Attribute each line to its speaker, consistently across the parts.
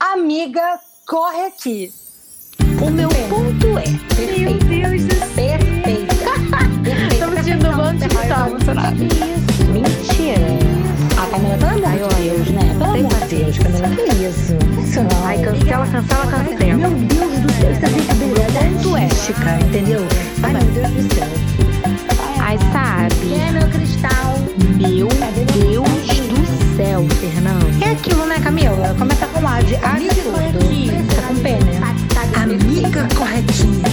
Speaker 1: Amiga, corre aqui.
Speaker 2: O meu ponto é.
Speaker 1: Meu Deus do céu. Perfeita.
Speaker 2: Estamos sentindo um monte de tá emocionada.
Speaker 1: Mentira. A Camila, pelo amor de Deus, né? Pelo amor de Deus, Camila, que isso? Não.
Speaker 2: Ai, cancela, cancela, cancela.
Speaker 1: Meu Deus do céu, isso é brincadeira. Ponto ética, entendeu? Ai, meu Deus do céu.
Speaker 2: Ai, sabe?
Speaker 1: Quem é meu cristal?
Speaker 2: Meu Deus céu, Fernando.
Speaker 1: É aquilo, né, Camila? Começa com A de
Speaker 2: Amiga
Speaker 1: absurdo.
Speaker 2: corretinha.
Speaker 1: Começa com P, né? Amiga corretinha.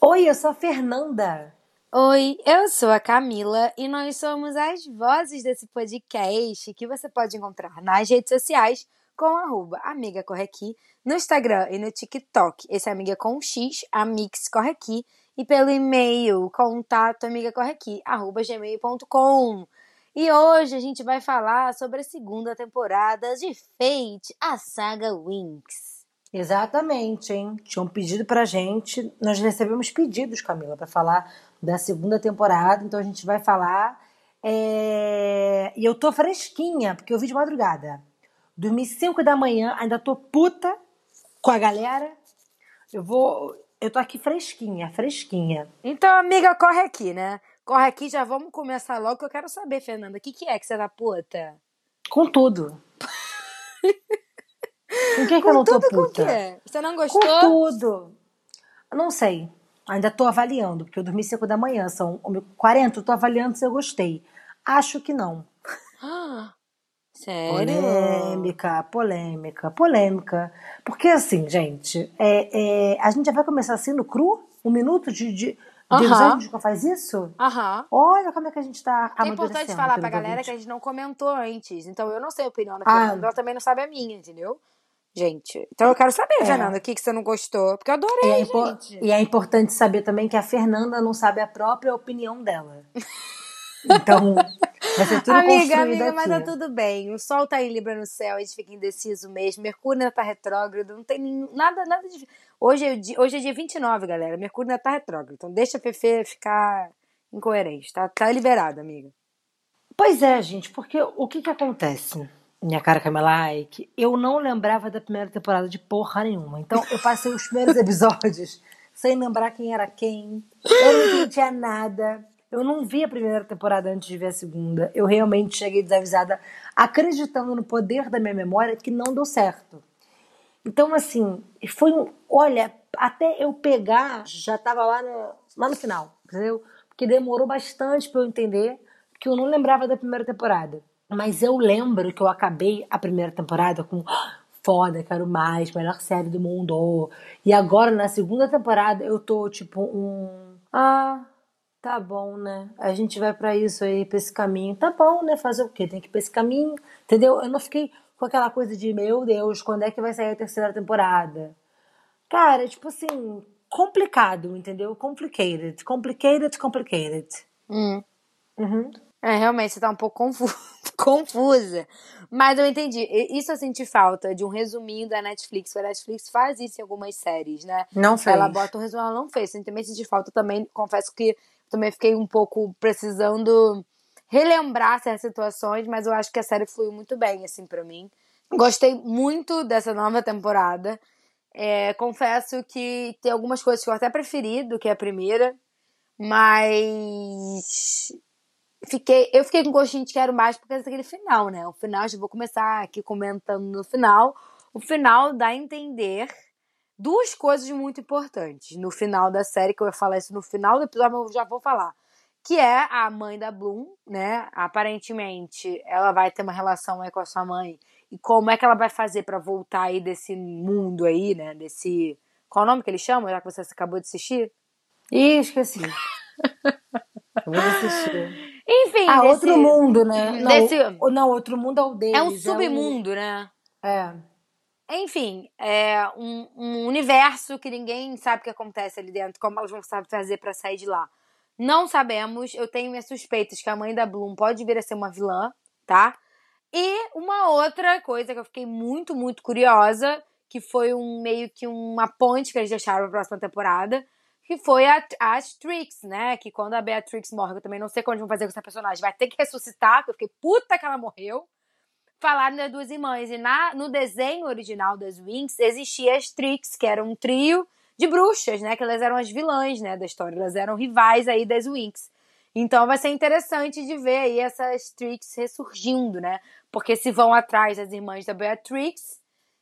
Speaker 1: Oi, eu sou a Fernanda.
Speaker 3: Oi, eu sou a Camila e nós somos as vozes desse podcast que você pode encontrar nas redes sociais com arroba Amiga Corre Aqui, no Instagram e no TikTok. Esse é Amiga com X, Amix Corre Aqui, e pelo e-mail contato amigacorreaqui, arroba gmail.com. E hoje a gente vai falar sobre a segunda temporada de Fate, a saga Winx.
Speaker 1: Exatamente, hein? Tinham pedido pra gente, nós recebemos pedidos, Camila, pra falar da segunda temporada, então a gente vai falar. é, E eu tô fresquinha, porque eu vi de madrugada. Dormi 5 da manhã, ainda tô puta com a galera. Eu vou. Eu tô aqui fresquinha, fresquinha.
Speaker 3: Então, amiga, corre aqui, né? Corre aqui, já vamos começar logo que eu quero saber, Fernanda, o que, que é que você tá puta?
Speaker 1: Com tudo. Com quem que eu não tô
Speaker 3: tudo com
Speaker 1: puta?
Speaker 3: quê? Você não
Speaker 1: Com
Speaker 3: gostou?
Speaker 1: tudo. Eu Não sei. Ainda tô avaliando, porque eu dormi 5 da manhã, são 40, eu tô avaliando se eu gostei. Acho que não.
Speaker 3: Ah, Sério?
Speaker 1: Polêmica, polêmica, polêmica. Porque assim, gente, é, é, a gente já vai começar assim no cru? Um minuto de, de, de
Speaker 3: Aham.
Speaker 1: episódio, a gente já faz isso?
Speaker 3: Aham.
Speaker 1: Olha como é que a gente tá
Speaker 3: É importante falar pra galera
Speaker 1: ouvinte.
Speaker 3: que a gente não comentou antes. Então eu não sei a opinião da
Speaker 1: Ah.
Speaker 3: Fernanda, ela também não sabe a minha, entendeu? Gente. Então eu quero saber,
Speaker 1: É.
Speaker 3: Fernanda, o que, que você não gostou. Porque eu adorei,
Speaker 1: é,
Speaker 3: gente.
Speaker 1: e é importante saber também que a Fernanda não sabe a própria opinião dela. Então, vai ser tudo
Speaker 3: amiga, amiga,
Speaker 1: aqui.
Speaker 3: mas tá tudo bem. O sol tá em Libra no céu, a gente fica indeciso mesmo. Mercúrio ainda tá retrógrado, não tem nenhum, nada, nada de. Hoje é, dia, hoje é dia 29, galera. Mercúrio ainda tá retrógrado. Então deixa a Fefe ficar incoerente, tá? Tá liberada, amiga.
Speaker 1: Pois é, gente, porque o que que acontece? Minha cara Camila, é eu não lembrava da primeira temporada de porra nenhuma. Então, eu passei os primeiros episódios sem lembrar quem era quem. Eu não entendia nada. Eu não vi a primeira temporada antes de ver a segunda. Eu realmente cheguei desavisada, acreditando no poder da minha memória que não deu certo. Então, assim, foi um. Olha, até eu pegar, já tava lá no, lá no final, entendeu? Porque demorou bastante pra eu entender, porque eu não lembrava da primeira temporada. Mas eu lembro que eu acabei a primeira temporada com "Ah, foda, quero mais, melhor série do mundo. E agora, na segunda temporada, eu tô tipo um. Ah, tá bom, né? A gente vai pra isso aí, pra esse caminho. Tá bom, né? Fazer o quê? Tem que ir pra esse caminho, entendeu? Eu não fiquei com aquela coisa de, meu Deus, quando é que vai sair a terceira temporada? Cara, tipo assim, complicado, entendeu? Complicated. Complicated, complicated.
Speaker 3: Hum.
Speaker 1: Uhum.
Speaker 3: É, realmente, você tá um pouco confu- confusa. Mas eu entendi. Isso eu senti falta de um resuminho da Netflix. A Netflix faz isso em algumas séries, né?
Speaker 1: Não fez.
Speaker 3: Ela bota o resumo, ela não fez. Eu também senti falta também. Confesso que também fiquei um pouco precisando relembrar certas situações, mas eu acho que a série fluiu muito bem, assim, pra mim. Gostei muito dessa nova temporada. É, confesso que tem algumas coisas que eu até preferi do que a primeira, mas fiquei, eu fiquei com gostinho de quero mais por causa daquele final, né? O final, já vou começar aqui comentando no final. O final dá a entender duas coisas muito importantes no final da série, que eu ia falar isso no final do episódio, mas eu já vou falar. Que é a mãe da Bloom, né? Aparentemente, ela vai ter uma relação aí com a sua mãe. E como é que ela vai fazer pra voltar aí desse mundo aí, né? Desse. Qual é o nome que eles chamam, já que você acabou de assistir?
Speaker 1: Ih, esqueci. Eu vou assistir.
Speaker 3: Enfim,
Speaker 1: Ah,
Speaker 3: desse-
Speaker 1: outro mundo, né? Não,
Speaker 3: desse-
Speaker 1: o- não, outro mundo é o deles.
Speaker 3: É um submundo, né?
Speaker 1: É.
Speaker 3: Enfim, é um, um universo que ninguém sabe o que acontece ali dentro, como elas vão saber fazer pra sair de lá. Não sabemos, eu tenho minhas suspeitas que a mãe da Bloom pode vir a ser uma vilã, tá? E uma outra coisa que eu fiquei muito, muito curiosa, que foi um meio que uma ponte que eles deixaram pra próxima temporada, que foi a, a Trix, né? Que quando a Beatrix morre, eu também não sei o que eles vão fazer com essa personagem, vai ter que ressuscitar, que eu fiquei puta que ela morreu. Falaram das duas irmãs. E na, no desenho original das Winx existia as Trix, que era um trio de bruxas, né? Que elas eram as vilãs, né, da história. Elas eram rivais aí das Winx. Então vai ser interessante de ver aí essas Trix ressurgindo, né? Porque se vão atrás das irmãs da Beatrix,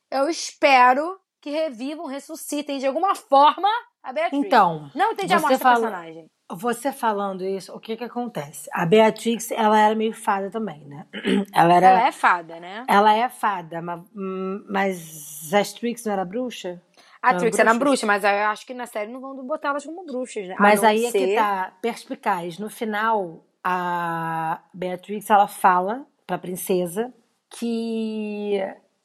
Speaker 3: eu espero que revivam, ressuscitem de alguma forma a Beatrix.
Speaker 1: Então,
Speaker 3: não entendi a morte
Speaker 1: fala-
Speaker 3: personagem.
Speaker 1: Você falando isso, o que que acontece? A Beatrix, ela era meio fada também, né? Ela era.
Speaker 3: Ela é fada, né?
Speaker 1: Ela é fada, hum, mas a Trix não era bruxa?
Speaker 3: A
Speaker 1: Não,
Speaker 3: Trix era
Speaker 1: bruxas.
Speaker 3: bruxa, mas eu acho que na série não vão botar elas como bruxas, né?
Speaker 1: Mas aí é que
Speaker 3: ser-
Speaker 1: tá perspicaz. No final, a Beatrix ela fala pra princesa que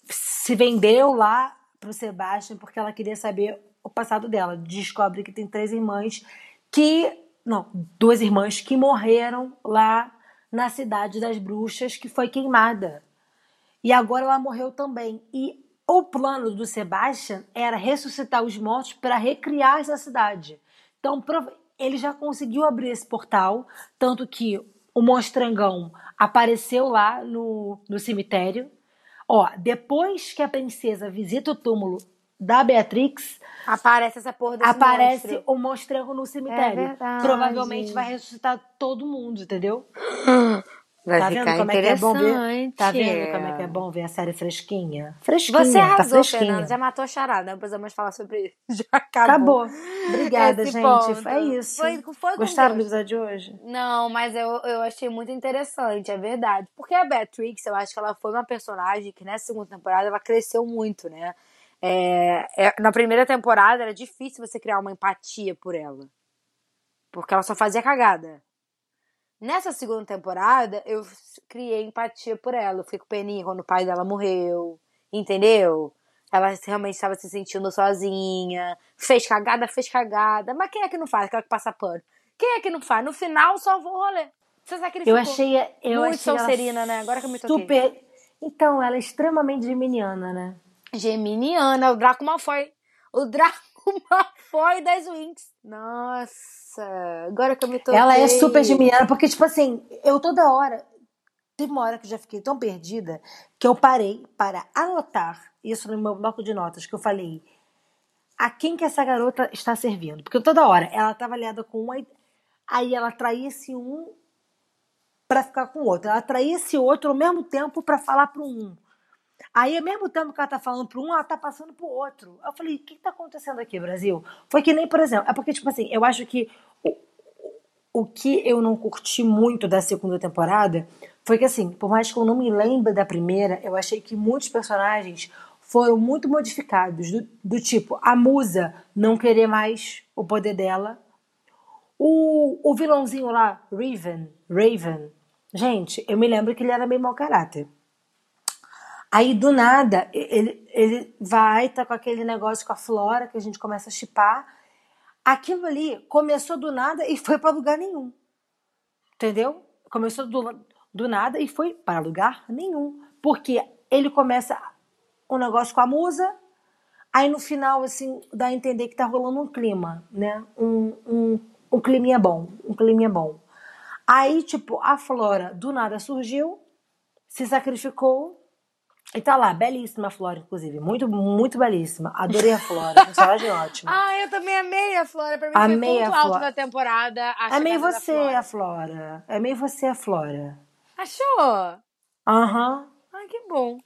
Speaker 1: se vendeu lá pro Sebastian porque ela queria saber o passado dela. Descobre que tem três irmãs que. Não, duas irmãs que morreram lá na cidade das bruxas, que foi queimada. E agora ela morreu também. E o plano do Sebastian era ressuscitar os mortos para recriar essa cidade. Então, ele já conseguiu abrir esse portal, tanto que o monstrangão apareceu lá no, no cemitério. Ó, depois que a princesa visita o túmulo da Beatrix,
Speaker 3: Aparece essa porra desse
Speaker 1: aparece
Speaker 3: monstro.
Speaker 1: o monstrango no cemitério.
Speaker 3: É verdade.
Speaker 1: Provavelmente vai ressuscitar todo mundo, entendeu?
Speaker 3: Vai
Speaker 1: tá
Speaker 3: ficar
Speaker 1: vendo como é que é bom ver? Tá vendo como é que é bom ver a série fresquinha? Fresquinha,
Speaker 3: Você
Speaker 1: tá
Speaker 3: arrasou,
Speaker 1: fresquinha.
Speaker 3: Fernanda. Já matou a charada. Não precisamos falar sobre isso. Já acabou.
Speaker 1: Acabou. Obrigada,
Speaker 3: Esse
Speaker 1: gente.
Speaker 3: ponto.
Speaker 1: É isso.
Speaker 3: Foi, foi
Speaker 1: Gostaram do episódio de hoje?
Speaker 3: Não, mas eu, eu achei muito interessante, é verdade. Porque a Beatrix, eu acho que ela foi uma personagem que nessa segunda temporada ela cresceu muito, né? É, é- na primeira temporada era difícil você criar uma empatia por ela. Porque ela só fazia cagada. Nessa segunda temporada, eu criei empatia por ela. Eu fiquei com peninha quando o pai dela morreu. Entendeu? Ela realmente estava se sentindo sozinha. Fez cagada, fez cagada. Mas quem é que não faz? Aquela que passa pano. Quem é que não faz? No final, salvou o rolê. Você sacrificou.
Speaker 1: Eu achei, eu
Speaker 3: Muito
Speaker 1: achei
Speaker 3: Sonserina, né? Agora que eu me toquei.
Speaker 1: super. Então, ela é extremamente geminiana, né?
Speaker 3: Geminiana, o Draco Malfoy. O Draco Malfoy das Winx. Nossa, agora que eu me toquei.
Speaker 1: Ela é super geminiana, porque, tipo assim, eu toda hora. Teve uma hora que eu já fiquei tão perdida que eu parei para anotar isso no meu bloco de notas, que eu falei. A quem que essa garota está servindo? Porque toda hora ela estava aliada com um, aí- ela traía esse um para ficar com o outro. Ela traía esse outro ao mesmo tempo para falar pro um. Aí, ao mesmo tempo que ela tá falando pro um, ela tá passando pro outro. Eu falei, o que, que tá acontecendo aqui, Brasil? Foi que nem, por exemplo, é porque, tipo assim, eu acho que o, o que eu não curti muito da segunda temporada foi que, assim, por mais que eu não me lembre da primeira, eu achei que muitos personagens foram muito modificados. Do, do tipo, a musa não querer mais o poder dela. O, o vilãozinho lá, Raven, Raven, gente, eu me lembro que ele era meio mau caráter. Aí, do nada, ele, ele vai, tá com aquele negócio com a Flora, que a gente começa a chipar. Aquilo ali começou do nada e foi para lugar nenhum. Entendeu? Começou do, do nada e foi para lugar nenhum. Porque ele começa um negócio com a musa, aí no final, assim, dá a entender que tá rolando um clima, né? Um, um, um climinha bom, um climinha bom. Aí, tipo, a Flora do nada surgiu, se sacrificou e tá lá, belíssima a Flora, inclusive. Muito, muito belíssima. Adorei a Flora, personagem ótima.
Speaker 3: Ah, eu também amei a Flora. Pra mim
Speaker 1: Amei
Speaker 3: foi
Speaker 1: a
Speaker 3: ponto alto da temporada. A
Speaker 1: É
Speaker 3: da
Speaker 1: você,
Speaker 3: Flora.
Speaker 1: a Flora. É meio você, a Flora.
Speaker 3: Achou?
Speaker 1: Aham.
Speaker 3: Ai, que bom.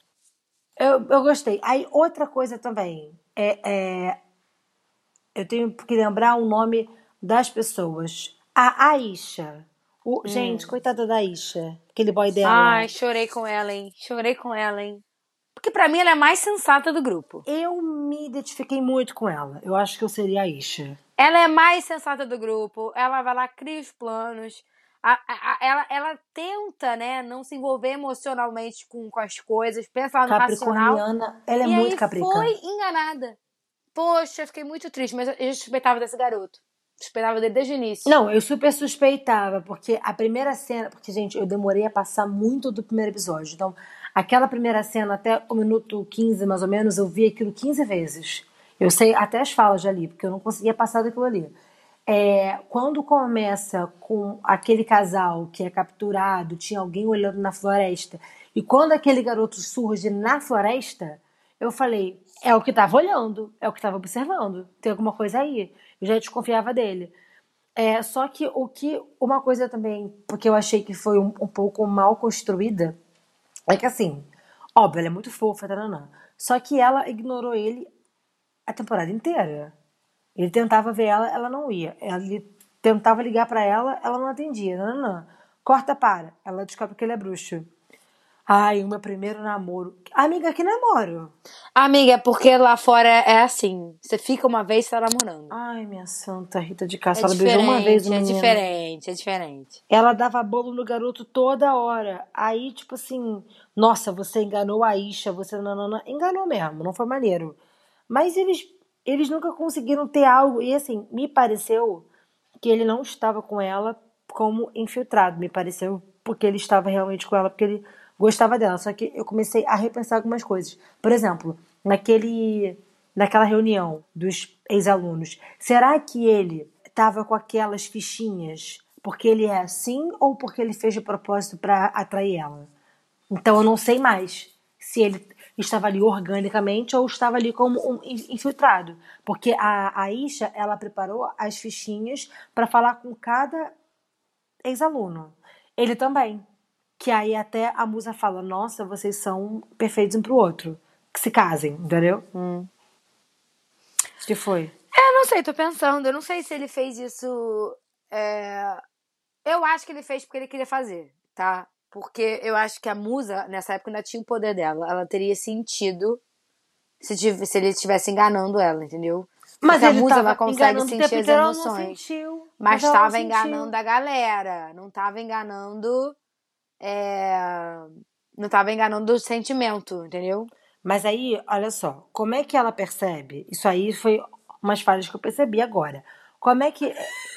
Speaker 1: Eu, eu gostei. Aí, outra coisa também. É, é, eu tenho que lembrar o nome das pessoas. A Aisha. O, Gente, coitada da Aisha. Aquele boy dela.
Speaker 3: Ai, chorei com ela, hein? Chorei com ela, hein? Porque pra mim ela é a mais sensata do grupo.
Speaker 1: Eu me identifiquei muito com ela. Eu acho que eu seria a Aisha.
Speaker 3: Ela é a mais sensata do grupo. Ela vai lá, cria os planos. A- a- a- ela, ela tenta, né, não se envolver emocionalmente com, com as coisas, pensa no racional.
Speaker 1: Capricorniana, ela é
Speaker 3: e
Speaker 1: muito caprica.
Speaker 3: foi enganada. Poxa, fiquei muito triste, mas eu suspeitava desse garoto. Suspeitava dele desde o início.
Speaker 1: Não, eu super suspeitava, porque a primeira cena. Porque, gente, eu demorei a passar muito do primeiro episódio. Então, aquela primeira cena, até o minuto 15, mais ou menos, eu vi aquilo 15 vezes. Eu sei até as falas ali, porque eu não conseguia passar daquilo ali. É, quando começa com aquele casal que é capturado, tinha alguém olhando na floresta, E quando aquele garoto surge na floresta, eu falei, é o que tava olhando, é o que tava observando. Tem alguma coisa aí. Eu já desconfiava dele. É, só que o que. Uma coisa também, porque eu achei que foi um, um pouco mal construída, é que assim, óbvio, ela é muito fofa, taranã. Só que ela ignorou ele a temporada inteira. Ele tentava ver ela, ela não ia. Ele tentava ligar para ela, ela não atendia. Não. Corta para. Ela descobre que ele é bruxo. Ai, o meu primeiro namoro. Amiga, que namoro?
Speaker 3: Amiga, é porque lá fora é assim. Você fica uma vez, você tá namorando.
Speaker 1: Ai, minha santa Rita de Castro.
Speaker 3: É
Speaker 1: ela beijou uma vez o
Speaker 3: é
Speaker 1: menino.
Speaker 3: diferente, é diferente.
Speaker 1: Ela dava bolo no garoto toda hora. Aí, tipo assim, nossa, você enganou a Isha, você nanana. Enganou mesmo, não foi maneiro. Mas eles, eles nunca conseguiram ter algo. E assim, me pareceu que ele não estava com ela como infiltrado. Me pareceu porque ele estava realmente com ela, porque ele gostava dela. Só que eu comecei a repensar algumas coisas. Por exemplo, naquele, naquela reunião dos ex-alunos, será que ele estava com aquelas fichinhas porque ele é assim ou porque ele fez de propósito para atrair ela? Então eu não sei mais se ele estava ali organicamente ou estava ali como um in- infiltrado. Porque a, a Isha, ela preparou as fichinhas para falar com cada ex-aluno. Ele também. Que aí até a musa fala, nossa, vocês são perfeitos um pro outro. Que se casem, entendeu?
Speaker 3: Hum.
Speaker 1: Que foi?
Speaker 3: Eu não sei, tô pensando. Eu não sei se ele fez isso. é, Eu acho que ele fez porque ele queria fazer, tá? Porque eu acho que a musa, nessa época, ainda tinha o poder dela. Ela teria sentido se, tiv- se ele estivesse enganando ela, entendeu? Porque a musa ela consegue sentir as emoções.
Speaker 1: sentiu.
Speaker 3: Mas estava enganando a galera. Não estava enganando. É, Não estava enganando o sentimento, entendeu?
Speaker 1: Mas aí, olha só, como é que ela percebe? Isso aí foi umas falhas que eu percebi agora. Como é que,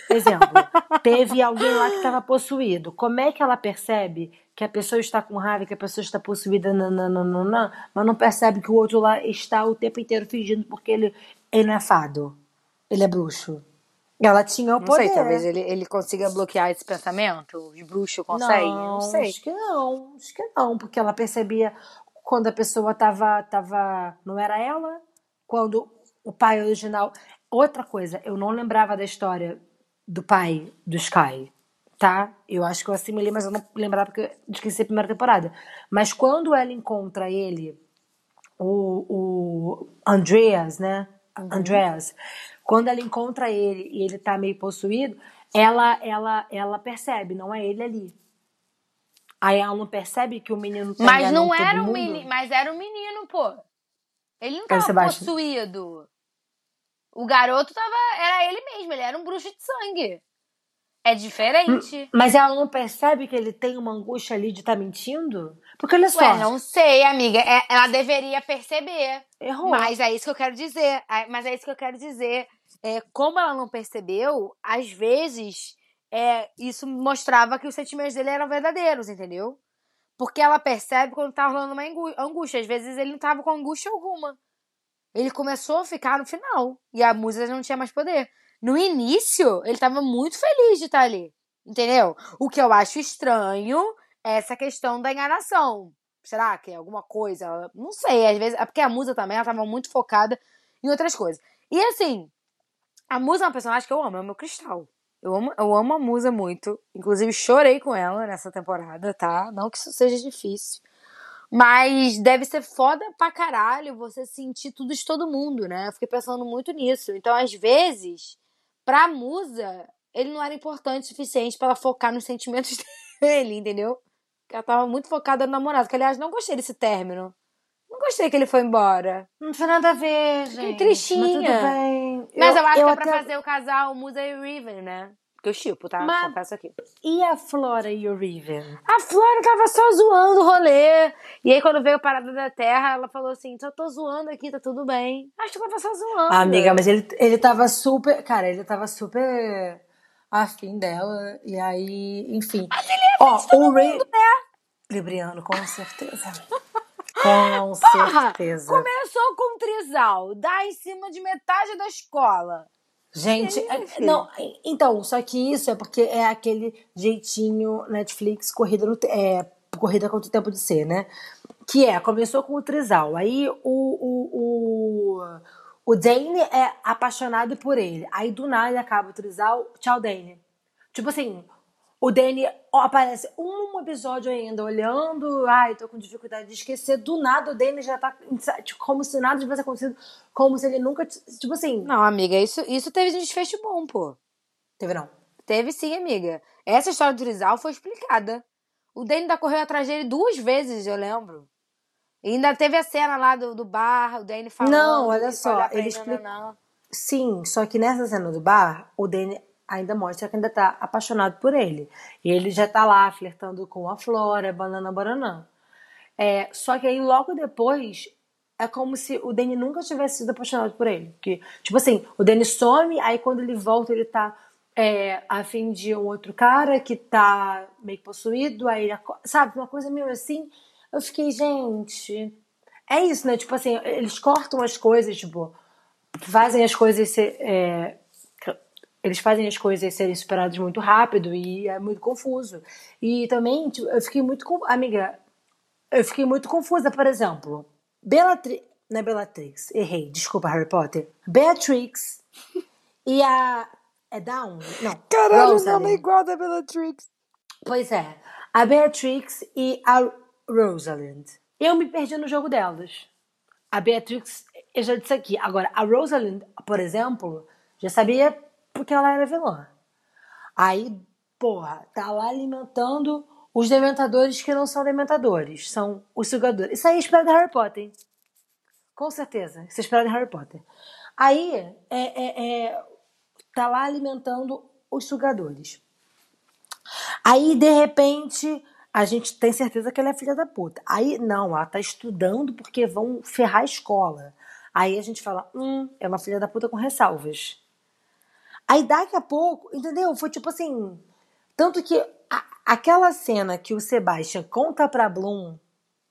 Speaker 1: exemplo, teve alguém lá que estava possuído. Como é que ela percebe que a pessoa está com raiva, que a pessoa está possuída, nananana, mas não percebe que o outro lá está o tempo inteiro fingindo porque ele, ele não é fado. Ele é bruxo. Ela tinha o
Speaker 3: Não
Speaker 1: poder.
Speaker 3: sei, talvez ele, ele consiga bloquear esse pensamento. Os bruxos conseguem? Não, sei.
Speaker 1: Acho que não, acho que não, porque ela percebia quando a pessoa tava, tava. Não era ela? Quando o pai original. Outra coisa, eu não lembrava da história do pai do Sky, tá? Eu acho que eu assimilei, mas eu não lembrava porque eu esqueci a primeira temporada. Mas quando ela encontra ele, o, o Andreas, né? Andreas, quando ela encontra ele e ele tá meio possuído, ela, ela, ela percebe, não é ele ali. Aí ela não percebe que o menino tá
Speaker 3: Mas
Speaker 1: enganando
Speaker 3: não era um
Speaker 1: mundo?
Speaker 3: menino, mas era um menino, pô. Ele não
Speaker 1: o
Speaker 3: tava
Speaker 1: Sebastian.
Speaker 3: possuído. O garoto tava. Era ele mesmo, ele era um bruxo de sangue. É diferente.
Speaker 1: Mas ela não percebe que ele tem uma angústia ali de estar mentindo? Porque olha só,
Speaker 3: Ué, não sei, amiga. É- ela deveria perceber.
Speaker 1: errou.
Speaker 3: Mas é isso que eu quero dizer. É, Mas é isso que eu quero dizer. É, como ela não percebeu, às vezes é, isso mostrava que os sentimentos dele eram verdadeiros, entendeu? Porque ela percebe quando tá rolando uma angú- angústia. Às vezes ele não tava com angústia alguma. Ele começou a ficar no final. E a música já não tinha mais poder. No início, ele tava muito feliz de estar ali. Entendeu? O que eu acho estranho essa questão da enganação. Será que é alguma coisa? Não sei, às vezes. É porque a musa também ela tava muito focada em outras coisas. E assim, a musa é uma personagem que eu amo, é o meu cristal. Eu amo, eu amo a musa muito. Inclusive, chorei com ela nessa temporada, tá? Não que isso seja difícil. Mas deve ser foda pra caralho você sentir tudo de todo mundo, né? Eu fiquei pensando muito nisso. Então, às vezes, pra musa, ele não era importante o suficiente pra ela focar nos sentimentos dele, entendeu? Ela tava muito focada no namorado. Que, aliás, não gostei desse término. Não gostei que ele foi embora.
Speaker 1: Não tem nada a ver, gente.
Speaker 3: tristinha.
Speaker 1: Mas tudo bem.
Speaker 3: Mas eu, acho que é pra
Speaker 1: até-
Speaker 3: fazer o casal Musa e Riven, né? Que eu chipo, tá?
Speaker 1: Mas-
Speaker 3: Confesso aqui.
Speaker 1: E a Flora e o Riven?
Speaker 3: A Flora tava só zoando o rolê. E aí, quando veio a parada da Terra, ela falou assim: só tô zoando aqui, tá tudo bem. Acho que ela tava só zoando.
Speaker 1: Ah, amiga, mas ele, ele tava super. Cara, ele tava super afim dela. E aí, enfim. Mas ele Ó, o Ray... Libriano, com certeza. Com
Speaker 3: Porra,
Speaker 1: certeza.
Speaker 3: Começou com um trisal, dá em cima de metade da escola.
Speaker 1: Gente, é- não, então, só que isso é porque é aquele jeitinho Netflix corrida no é corrida contra o tempo de ser, né? Que é, começou com o Trizal. Aí o, o, o, o Dane é apaixonado por ele. Aí do nada acaba o Trizal, tchau, Dane. Tipo assim, o Danny aparece um episódio ainda olhando, ai, tô com dificuldade de esquecer. Do nada o Danny já tá tipo, como se nada tivesse acontecido, como se ele nunca. Tipo assim.
Speaker 3: Não, amiga, isso, isso teve um desfecho bom, pô.
Speaker 1: Teve não.
Speaker 3: Teve sim, amiga. Essa história do Trizal foi explicada. O Danny ainda correu atrás dele duas vezes, eu lembro. E ainda teve a cena lá do, do bar, o Danny falando.
Speaker 1: Não, olha só, ele explica. Sim, só que nessa cena do bar, o Danny ainda mostra que ainda tá apaixonado por ele. E ele já tá lá flertando com a Flora, banana bananã. É, só que aí logo depois é como se o Danny nunca tivesse sido apaixonado por ele. Que, tipo assim, o Danny some, aí quando ele volta ele tá é, de um outro cara que tá meio possuído, aí ele, sabe, uma coisa meio assim. Eu fiquei, gente. É isso, né? Tipo assim, eles cortam as coisas, tipo, fazem as coisas ser, é, eles fazem as coisas serem superadas muito rápido e é muito confuso. E também tipo, eu fiquei muito amiga, eu fiquei muito confusa, por exemplo, Bellatrix, não é Bellatrix, errei, desculpa Harry Potter. Beatrix e a é Down? Não.
Speaker 3: Caralho, o nome é igual da Bellatrix.
Speaker 1: Pois é. A Beatrix e a Rosalind. Eu me perdi no jogo delas. A Beatrix, eu já disse aqui. Agora, a Rosalind, por exemplo, já sabia porque ela era vilã. Aí, porra, tá lá alimentando os dementadores que não são dementadores, são os sugadores. Isso aí é esperado de Harry Potter. Com certeza, isso é esperado de Harry Potter. Aí, é, é, é, tá lá alimentando os sugadores. Aí, de repente, a gente tem certeza que ela é filha da puta. Aí, não, ela tá estudando porque vão ferrar a escola. Aí a gente fala, hum, é uma filha da puta com ressalvas. Aí daqui a pouco, entendeu? Foi tipo assim. Tanto que a, aquela cena que o Sebastian conta pra Bloom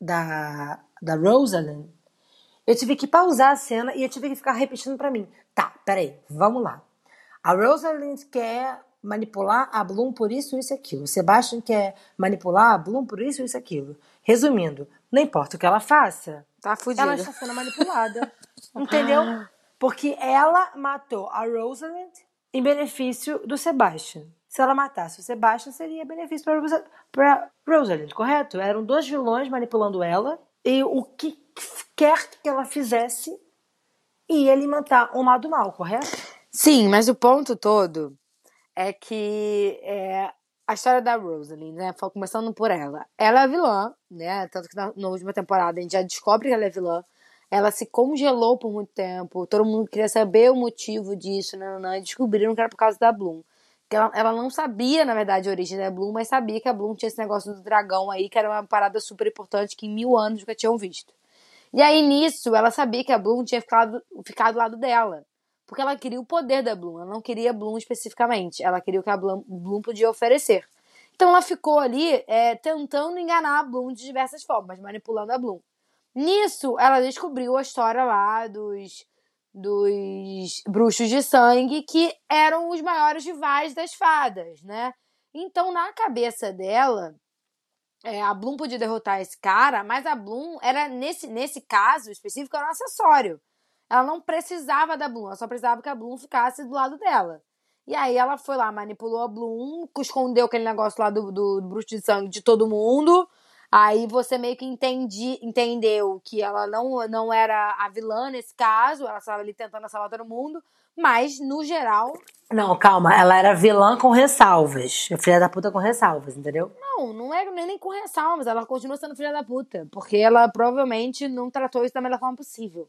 Speaker 1: da, da Rosalind, eu tive que pausar a cena e eu tive que ficar repetindo para mim. Tá, peraí, vamos lá. A Rosalind quer manipular a Bloom por isso, isso e aquilo. O Sebastian quer manipular a Bloom por isso, isso e aquilo. Resumindo, não importa o que ela faça,
Speaker 3: tá fudida.
Speaker 1: ela está sendo manipulada. entendeu? Porque ela matou a Rosalind em benefício do Sebastian. Se ela matasse o Sebastian, seria benefício para Rosalind, correto? Eram dois vilões manipulando ela e o que quer que ela fizesse ia alimentar um lado mal, correto?
Speaker 3: Sim, mas o ponto todo é que é, a história da Rosalind, né? Começando por ela. Ela é vilã, né? Tanto que na, na última temporada a gente já descobre que ela é vilã ela se congelou por muito tempo. Todo mundo queria saber o motivo disso, né, né, e descobriram que era por causa da Bloom. Que ela, ela não sabia, na verdade, a origem da Bloom, mas sabia que a Bloom tinha esse negócio do dragão aí, que era uma parada super importante que em mil anos nunca tinham visto. E aí, nisso, ela sabia que a Bloom tinha ficado, ficado do lado dela. Porque ela queria o poder da Bloom, ela não queria a Bloom especificamente. Ela queria o que a Bloom, Bloom podia oferecer. Então ela ficou ali é, tentando enganar a Bloom de diversas formas, manipulando a Bloom. Nisso, ela descobriu a história lá dos, dos bruxos de sangue, que eram os maiores rivais das fadas, né? Então, na cabeça dela, é, a Bloom podia derrotar esse cara, mas a Bloom era, nesse, nesse caso específico, era um acessório. Ela não precisava da Bloom, ela só precisava que a Bloom ficasse do lado dela. E aí ela foi lá, manipulou a Bloom, escondeu aquele negócio lá do, do, do bruxo de sangue de todo mundo, Aí você meio que entendi, entendeu que ela não, não era a vilã nesse caso, ela estava ali tentando salvar todo mundo, mas no geral.
Speaker 1: Não, calma, ela era vilã com ressalvas. Filha da puta com ressalvas, entendeu?
Speaker 3: Não, não é nem com ressalvas, ela continua sendo filha da puta. Porque ela provavelmente não tratou isso da melhor forma possível.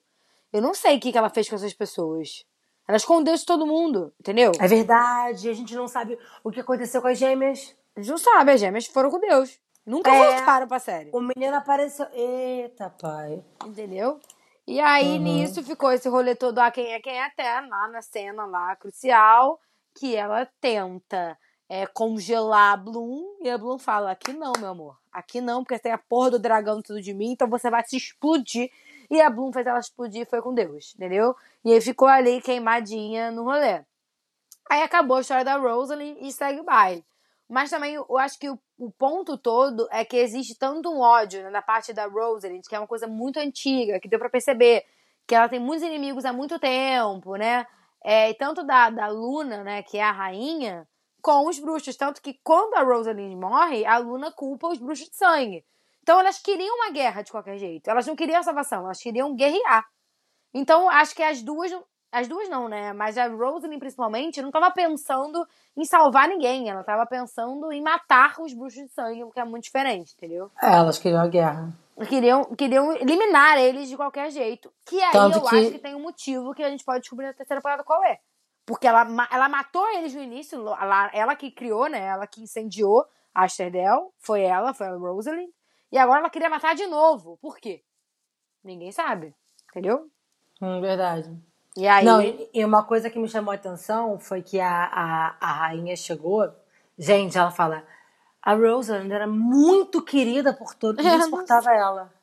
Speaker 3: Eu não sei o que, que ela fez com essas pessoas. Ela escondeu de todo mundo, entendeu?
Speaker 1: É verdade, a gente não sabe o que aconteceu com as gêmeas.
Speaker 3: A gente não sabe, as gêmeas foram com Deus. Nunca é, voltaram pra série.
Speaker 1: O menino apareceu. Eita, pai.
Speaker 3: Entendeu? E aí, uhum. nisso, ficou esse rolê todo, ah, quem é quem é até, lá na cena lá, crucial, que ela tenta é, congelar a Bloom, e a Bloom fala, aqui não, meu amor, aqui não, porque tem a porra do dragão tudo de mim, então você vai se explodir. E a Bloom fez ela explodir e foi com Deus, entendeu? E aí ficou ali queimadinha no rolê. Aí acabou a história da Rosalind e segue o baile. Mas também eu acho que o, o ponto todo é que existe tanto um ódio né, da parte da Rosalind, que é uma coisa muito antiga, que deu para perceber que ela tem muitos inimigos há muito tempo, né? É, e tanto da, da Luna, né, que é a rainha, com os bruxos. Tanto que quando a Rosalind morre, a Luna culpa os bruxos de sangue. Então elas queriam uma guerra de qualquer jeito. Elas não queriam salvação, elas queriam guerrear. Então acho que as duas. As duas não, né? Mas a Rosalind, principalmente, não estava pensando em salvar ninguém. Ela estava pensando em matar os bruxos de sangue, o que é muito diferente, entendeu?
Speaker 1: É, elas queriam a guerra.
Speaker 3: Queriam, queriam eliminar eles de qualquer jeito. Que aí
Speaker 1: Tanto
Speaker 3: eu
Speaker 1: que-
Speaker 3: acho que tem um motivo que a gente pode descobrir na terceira parada qual é. Porque ela, ela matou eles no início, ela, ela que criou, né? Ela que incendiou a Asterdel. Foi ela, foi a Rosalind. E agora ela queria matar de novo. Por quê? Ninguém sabe. Entendeu?
Speaker 1: Hum, verdade.
Speaker 3: E aí.
Speaker 1: Não, e, uma coisa que me chamou a atenção foi que a, a, a rainha chegou. Gente, ela fala. A Rosalind era muito querida por todos. Ninguém
Speaker 3: É,
Speaker 1: suportava ela.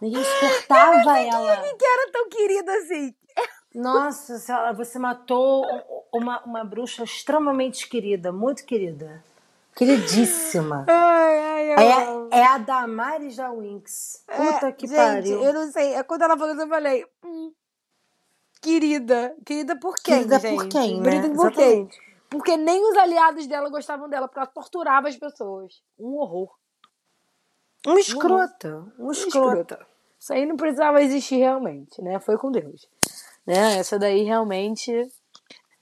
Speaker 1: Ninguém suportava ela.
Speaker 3: que era tão querida assim.
Speaker 1: Nossa, senhora, você matou uma, uma bruxa extremamente querida, muito querida. Queridíssima.
Speaker 3: Ai, ai,
Speaker 1: É, é a Damares da Winx. Puta que
Speaker 3: É, gente,
Speaker 1: pariu.
Speaker 3: eu não sei. É Quando ela falou isso, eu falei. Hum, querida. Querida por quem?
Speaker 1: Querida
Speaker 3: gente?
Speaker 1: por quem, né?
Speaker 3: Querida por quem? Porque nem os aliados dela gostavam dela, porque ela torturava as pessoas. Um horror.
Speaker 1: Um escrota. Um escrota.
Speaker 3: Escrota. Isso aí não precisava existir realmente, né? Foi com Deus. Né? Essa daí realmente.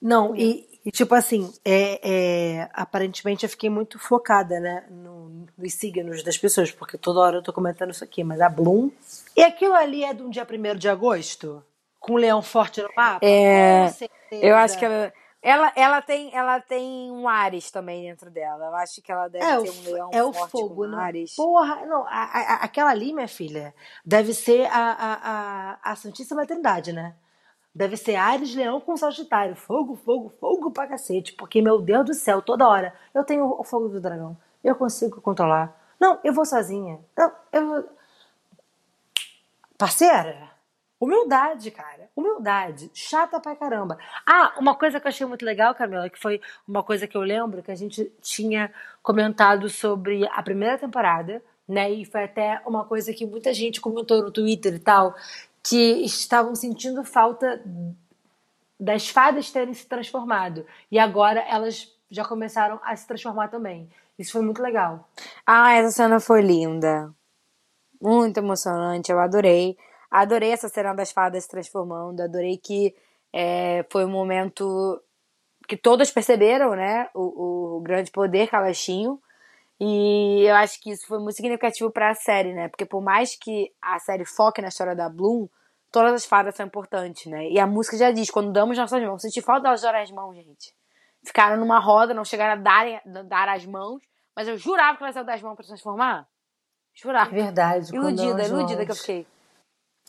Speaker 1: Não, e, e, tipo assim, é, é, aparentemente eu fiquei muito focada, né, no- nos signos das pessoas, porque toda hora eu tô comentando isso aqui, mas a Bloom. E aquilo ali é de um dia 1 de agosto? Com o leão forte no mapa?
Speaker 3: É. Eu acho que ela. Ela, ela, tem, ela tem um Ares também dentro dela. Eu acho que ela deve
Speaker 1: É
Speaker 3: ter
Speaker 1: o,
Speaker 3: um leão
Speaker 1: é o
Speaker 3: forte
Speaker 1: fogo,
Speaker 3: com
Speaker 1: né?
Speaker 3: Ares.
Speaker 1: Porra, não, a- a- aquela ali, minha filha, deve ser a, a, a, a Santíssima Trindade, né? Deve ser Ares, Leão com Sagitário. Fogo, fogo, fogo pra cacete. Porque, meu Deus do céu, toda hora. Eu tenho o fogo do dragão. Eu consigo controlar. Não, eu vou sozinha. Não, eu vou. Parceira, humildade, cara. Humildade. Chata pra caramba. Ah, uma coisa que eu achei muito legal, Camila, que foi uma coisa que eu lembro que a gente tinha comentado sobre a primeira temporada, né? E foi até uma coisa que muita gente comentou no Twitter e tal, que estavam sentindo falta das fadas terem se transformado. E agora elas já começaram a se transformar também. Isso foi muito legal.
Speaker 3: Ah, essa cena foi linda. Muito emocionante, eu adorei. Adorei essa cena das fadas se transformando. Adorei que é, foi um momento que todas perceberam, né? O, o grande poder que elas tinham. E eu acho que isso foi muito significativo para a série, né? Porque por mais que a série foque na história da Bloom, todas as fadas são importantes, né? E a música já diz: quando damos nossas mãos, senti falta delas darem as mãos, gente. Ficaram numa roda, não chegaram a darem, dar as mãos, mas eu jurava que elas iam dar as mãos pra transformar. Jurava.
Speaker 1: É verdade.
Speaker 3: Iludida, iludida que eu fiquei.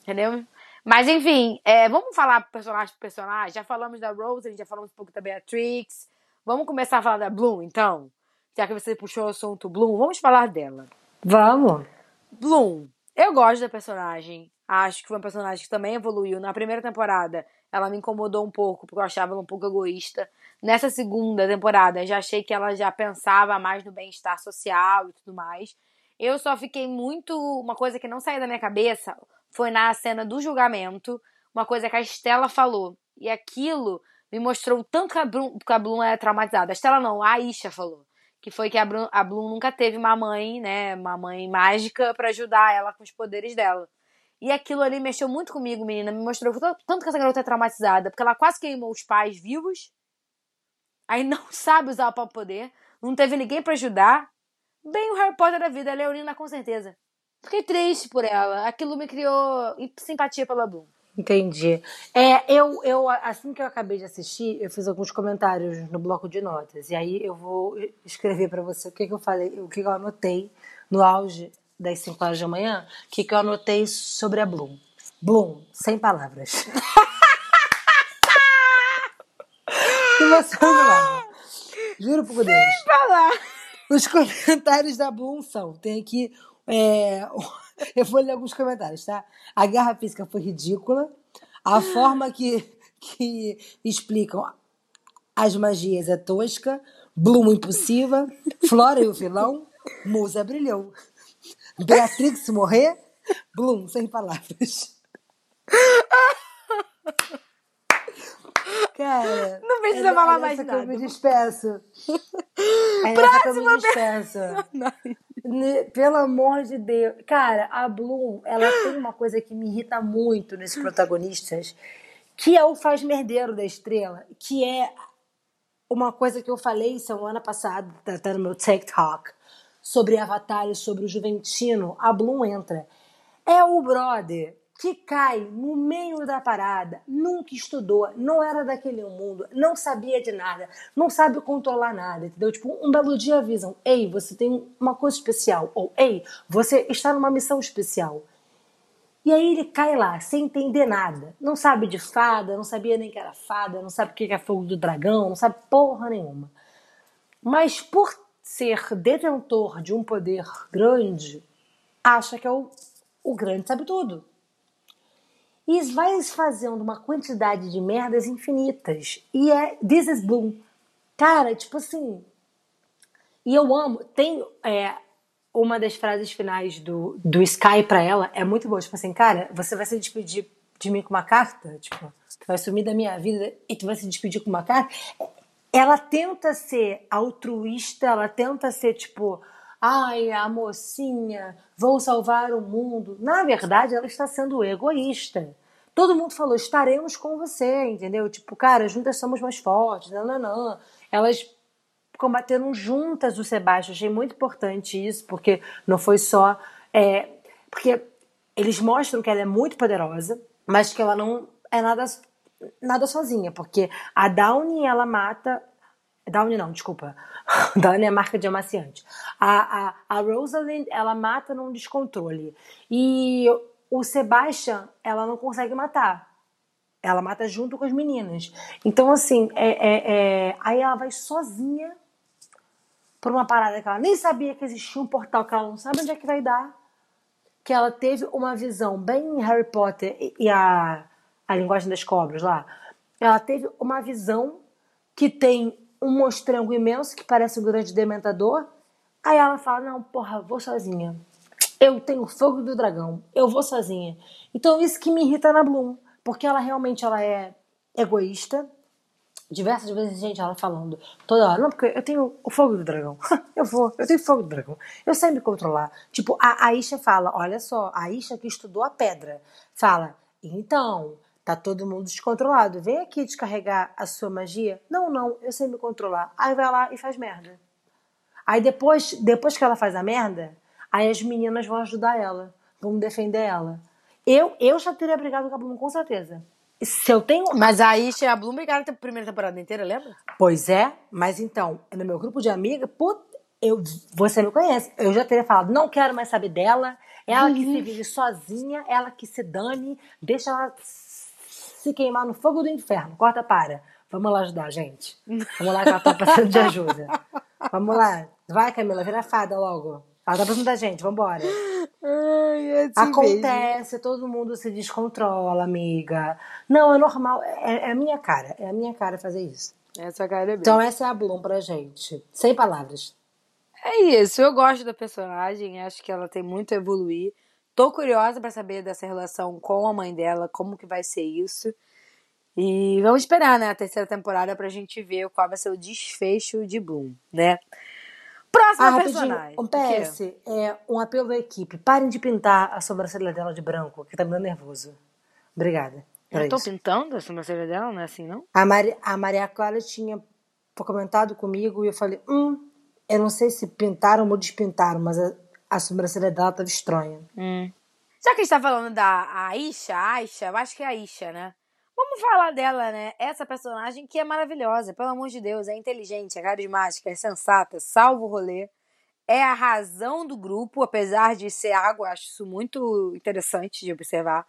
Speaker 3: Entendeu? Mas enfim, é, vamos falar personagem por personagem. Já falamos da Rose, a gente já falamos um pouco da Beatrix. Vamos começar a falar da Bloom, então? Já que você puxou o assunto Bloom, vamos falar dela.
Speaker 1: Vamos.
Speaker 3: Bloom, eu gosto da personagem. Acho que foi uma personagem que também evoluiu. Na primeira temporada, ela me incomodou um pouco, porque eu achava ela um pouco egoísta. Nessa segunda temporada, já achei que ela já pensava mais no bem-estar social e tudo mais. Eu só fiquei muito. Uma coisa que não saiu da minha cabeça foi na cena do julgamento, uma coisa que a Estela falou. E aquilo me mostrou tanto que a Bloom, que a Bloom é traumatizada. A Estela não, a Isha falou. Que foi que a Bloom, a Bloom nunca teve uma mãe, né? Uma mãe mágica pra ajudar ela com os poderes dela. E aquilo ali mexeu muito comigo, menina. Me mostrou tanto que essa garota é traumatizada. Porque ela quase queimou os pais vivos. Aí não sabe usar o próprio poder. Não teve ninguém pra ajudar. Bem o Harry Potter da vida. A Leonina, com certeza. Fiquei triste por ela. Aquilo me criou simpatia pela Bloom.
Speaker 1: Entendi. É, eu, eu, assim que eu acabei de assistir, eu fiz alguns comentários no bloco de notas. E aí eu vou escrever pra você o que, que eu falei, o que, que eu anotei no auge das 5 horas da manhã, o que, que eu anotei sobre a Bloom. Bloom, sem palavras. e não lava. Juro por Deus.
Speaker 3: Falar.
Speaker 1: Os comentários da Bloom são. Tem aqui. É, eu vou ler alguns comentários, tá? A guerra física foi ridícula. A forma que, que explicam as magias é tosca. Bloom impulsiva. Flora e o vilão. Musa brilhou. Beatrix morrer, Bloom, sem palavras. Cara,
Speaker 3: Não precisa
Speaker 1: é,
Speaker 3: falar
Speaker 1: é
Speaker 3: mais
Speaker 1: que eu me
Speaker 3: nada.
Speaker 1: despeço. É que eu me despeço. Pelo amor de Deus. Cara, a Bloom, ela tem uma coisa que me irrita muito nesses protagonistas, que é o faz merdeiro da estrela, que é uma coisa que eu falei semana passada, tá, tá no meu TikTok, sobre Avatar e sobre o Juventino, a Bloom entra. É o brother que cai no meio da parada, nunca estudou, não era daquele mundo, não sabia de nada, não sabe controlar nada, entendeu? Tipo, um belo dia avisam, ei, você tem uma coisa especial, ou ei, você está numa missão especial. E aí ele cai lá, sem entender nada. Não sabe de fada, não sabia nem que era fada, não sabe o que é fogo do dragão, não sabe porra nenhuma. Mas por ser detentor de um poder grande, acha que é o, o grande sabe tudo. E vai fazendo uma quantidade de merdas infinitas. E é This is Bloom. Cara, tipo assim. E eu amo. Tem é, uma das frases finais do, do Sky pra ela, é muito boa. Tipo assim, cara, você vai se despedir de mim com uma carta? Tipo, tu vai sumir da minha vida e tu vai se despedir com uma carta? Ela tenta ser altruísta, ela tenta ser tipo. Ai, a mocinha, vou salvar o mundo. Na verdade, ela está sendo egoísta. Todo mundo falou, estaremos com você, entendeu? Tipo, cara, juntas somos mais fortes, não. Elas combateram juntas o Sebastião. Achei muito importante isso, porque não foi só. é, porque eles mostram que ela é muito poderosa, mas que ela não é nada, nada sozinha, porque a Downy ela mata. Downy não, desculpa. Downy é marca de amaciante. A, a, a Rosalind ela mata num descontrole. E o Sebastian ela não consegue matar. Ela mata junto com as meninas. Então, assim, é, é, é... aí ela vai sozinha por uma parada que ela nem sabia que existia um portal que ela não sabe onde é que vai dar. Que ela teve uma visão bem Harry Potter e- e a, a linguagem das cobras lá. Ela teve uma visão que tem um monstrengo imenso que parece um grande dementador. Aí ela fala: Não, porra, vou sozinha. Eu tenho fogo do dragão. Eu vou sozinha. Então isso que me irrita na Bloom, porque ela realmente ela é egoísta. Diversas vezes gente ela falando toda hora, não, porque eu tenho o fogo do dragão. eu vou, eu tenho fogo do dragão. Eu sei me controlar. Tipo, a Aisha fala, olha só, a Aisha que estudou a pedra, fala, então, tá todo mundo descontrolado. Vem aqui descarregar a sua magia. Não, não, eu sei me controlar. Aí vai lá e faz merda. Aí depois, depois que ela faz a merda, aí as meninas vão ajudar ela, vão defender ela. Eu, eu já teria brigado com a Bloom, com certeza. Se eu tenho.
Speaker 3: Mas a Isha e a Bloom brigaram a primeira temporada inteira, lembra?
Speaker 1: Pois é, mas então, no meu grupo de amiga, put, eu, você me conhece, eu já teria falado, não quero mais saber dela, ela que se vive sozinha, ela que se dane, deixa ela se queimar no fogo do inferno, corta para. Vamos lá ajudar, gente. Vamos lá que ela tá precisando de ajuda. Vamos lá. Vai, Camila, vira fada logo. Ela tá precisando da gente, vambora.
Speaker 3: Ai,
Speaker 1: Acontece, todo mundo se descontrola, amiga. Não, é normal, é, é a minha cara, é a minha cara fazer isso.
Speaker 3: Essa cara é bem.
Speaker 1: Então essa é a Bloom pra gente. Sem palavras.
Speaker 3: É isso, eu gosto da personagem, acho que ela tem muito a evoluir. Tô curiosa pra saber dessa relação com a mãe dela, como que vai ser isso. E vamos esperar, né, a terceira temporada pra gente ver qual vai ser o desfecho de Bloom, né? Próxima
Speaker 1: Ah,
Speaker 3: personagem.
Speaker 1: um? PS, é um apelo da equipe. Parem de pintar a sobrancelha dela de branco, que tá me dando nervoso. Obrigada.
Speaker 3: Eu tô
Speaker 1: isso.
Speaker 3: pintando a sobrancelha dela, não é assim, não?
Speaker 1: A, Mari, a Maria Clara tinha comentado comigo e eu falei, hum, eu não sei se pintaram ou despintaram, mas a, a sobrancelha dela tava estranha.
Speaker 3: Hum. Já que a gente tá falando da Aisha, Aisha, eu acho que é a Aisha, né? Vamos falar dela, né? Essa personagem que é maravilhosa, pelo amor de Deus, é inteligente, é carismática, é sensata, salva o rolê. É a razão do grupo, apesar de ser água, acho isso muito interessante de observar,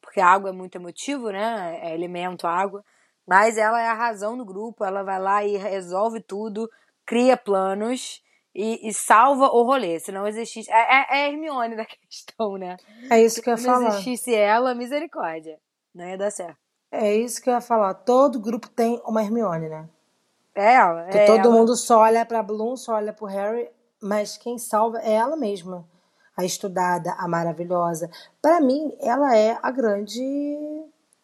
Speaker 3: porque água é muito emotivo, né? É elemento água. Mas ela é a razão do grupo, ela vai lá e resolve tudo, cria planos e, e salva o rolê. Se não existisse. É, é, é a Hermione da questão, né?
Speaker 1: É isso que eu ia
Speaker 3: Se não
Speaker 1: falar.
Speaker 3: existisse ela, misericórdia. Não ia dar certo.
Speaker 1: É isso que eu ia falar. Todo grupo tem uma Hermione, né?
Speaker 3: É ela. É
Speaker 1: todo
Speaker 3: ela.
Speaker 1: mundo só olha pra Bloom, só olha pro Harry. mas quem salva é ela mesma. A estudada, a maravilhosa. Para mim, ela é a grande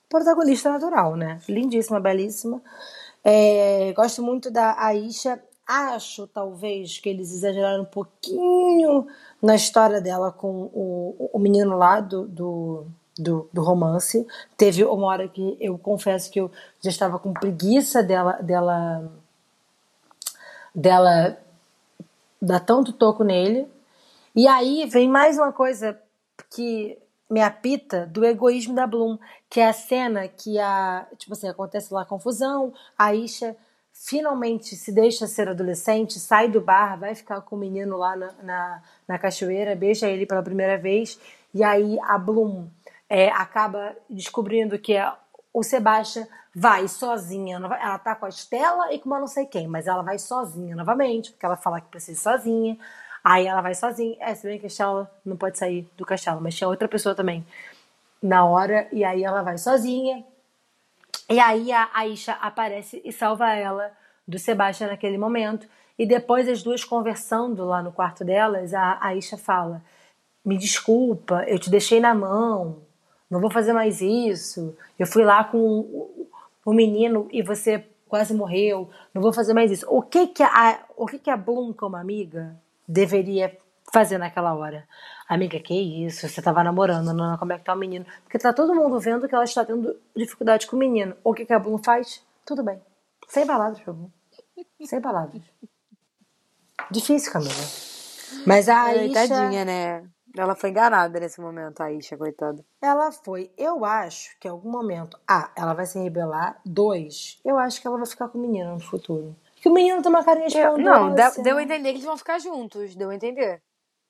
Speaker 1: protagonista natural, né? Lindíssima, belíssima. É, gosto muito da Aisha. Acho, talvez, que eles exageraram um pouquinho na história dela com o, o menino lá do, do, do, do, romance. Teve uma hora que eu confesso que eu já estava com preguiça dela, dela, dela dar tanto toco nele. E aí vem mais uma coisa que me apita do egoísmo da Bloom, que é a cena que a, tipo assim, acontece lá a confusão, a Isha finalmente se deixa ser adolescente, sai do bar, vai ficar com o menino lá na, na, na cachoeira, beija ele pela primeira vez, e aí a Bloom é, acaba descobrindo que é, o Sebastian vai sozinha, ela tá com a Estela e com uma não sei quem, mas ela vai sozinha novamente, porque ela fala que precisa ir sozinha, aí ela vai sozinha, é, se bem que a Estela não pode sair do castelo, mas tinha outra pessoa também na hora, e aí ela vai sozinha, e aí a Aisha aparece e salva ela do Sebastião naquele momento. E depois as duas conversando lá no quarto delas, a Aisha fala: Me desculpa, eu te deixei na mão, não vou fazer mais isso. Eu fui lá com o menino e você quase morreu, não vou fazer mais isso. O que que a, o que que a Bloom, como amiga, deveria fazer naquela hora? Amiga, que isso? Você tava namorando, não, como é que tá o menino? Porque tá todo mundo vendo que ela está tendo dificuldade com o menino. O que, que a Bloom faz? Tudo bem. Sem palavras, Bloom. Sem palavras. Difícil, Camila. Mas a Aisha...
Speaker 3: Tadinha, né? Ela foi enganada nesse momento, a Aisha, coitada.
Speaker 1: Ela foi. Eu acho que em algum momento... Ah, ela vai se rebelar. Dois, eu acho que ela vai ficar com o menino no futuro. Que o menino tem uma carinha de
Speaker 3: eu, Não, deu, deu a entender que eles vão ficar juntos. Deu a entender.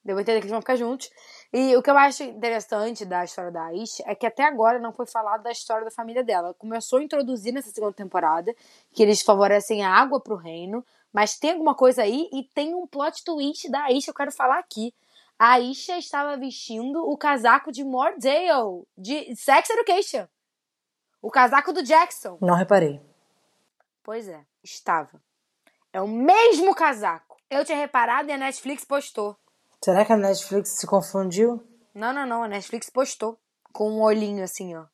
Speaker 3: Deu a entender que eles vão ficar juntos. E o que eu acho interessante da história da Aisha é que até agora não foi falado da história da família dela. Começou a introduzir nessa segunda temporada que eles favorecem a água pro reino, mas tem alguma coisa aí e tem um plot twist da Aisha que eu quero falar aqui. A Aisha estava vestindo o casaco de Mordale, de Sex Education. O casaco do Jackson.
Speaker 1: Não reparei.
Speaker 3: Pois é, estava. É o mesmo casaco. Eu tinha reparado e a Netflix postou.
Speaker 1: Será que a Netflix se confundiu?
Speaker 3: Não, não, não. A Netflix postou. Com um olhinho assim, ó.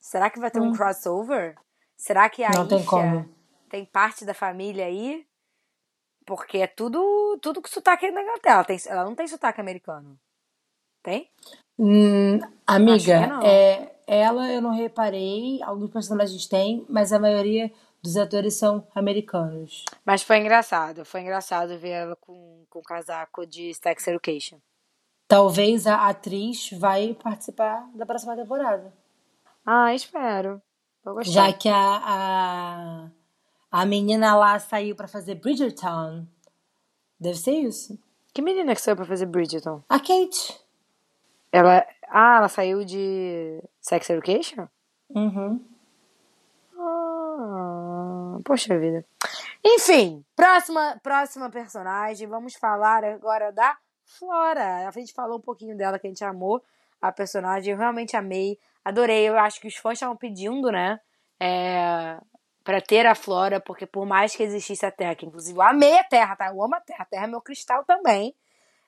Speaker 3: Será que vai ter hum. um crossover? Será que a não tem, como. tem parte da família aí? Porque é tudo, tudo que sotaque da Inglaterra. Ela, tem, ela não tem sotaque americano. Tem?
Speaker 1: Hum, amiga, é, ela eu não reparei. Alguns personagens têm, mas a maioria dos atores são americanos.
Speaker 3: Mas foi engraçado, foi engraçado ver ela com, com casaco de Sex Education.
Speaker 1: Talvez a atriz vai participar da próxima temporada.
Speaker 3: Ah, espero.
Speaker 1: Já que a, a, a menina lá saiu para fazer Bridgerton. Deve ser isso.
Speaker 3: Que menina que saiu pra fazer Bridgerton?
Speaker 1: A Kate.
Speaker 3: Ela. Ah, ela saiu de Sex Education?
Speaker 1: Uhum.
Speaker 3: Poxa vida. Enfim, próxima, próxima personagem. Vamos falar agora da Flora. A gente falou um pouquinho dela que a gente amou. A personagem, eu realmente amei. Adorei. Eu acho que os fãs estavam pedindo, né? É, para ter a Flora, porque por mais que existisse a Terra, que inclusive eu amei a Terra, tá? Eu amo a Terra. A Terra é meu cristal também.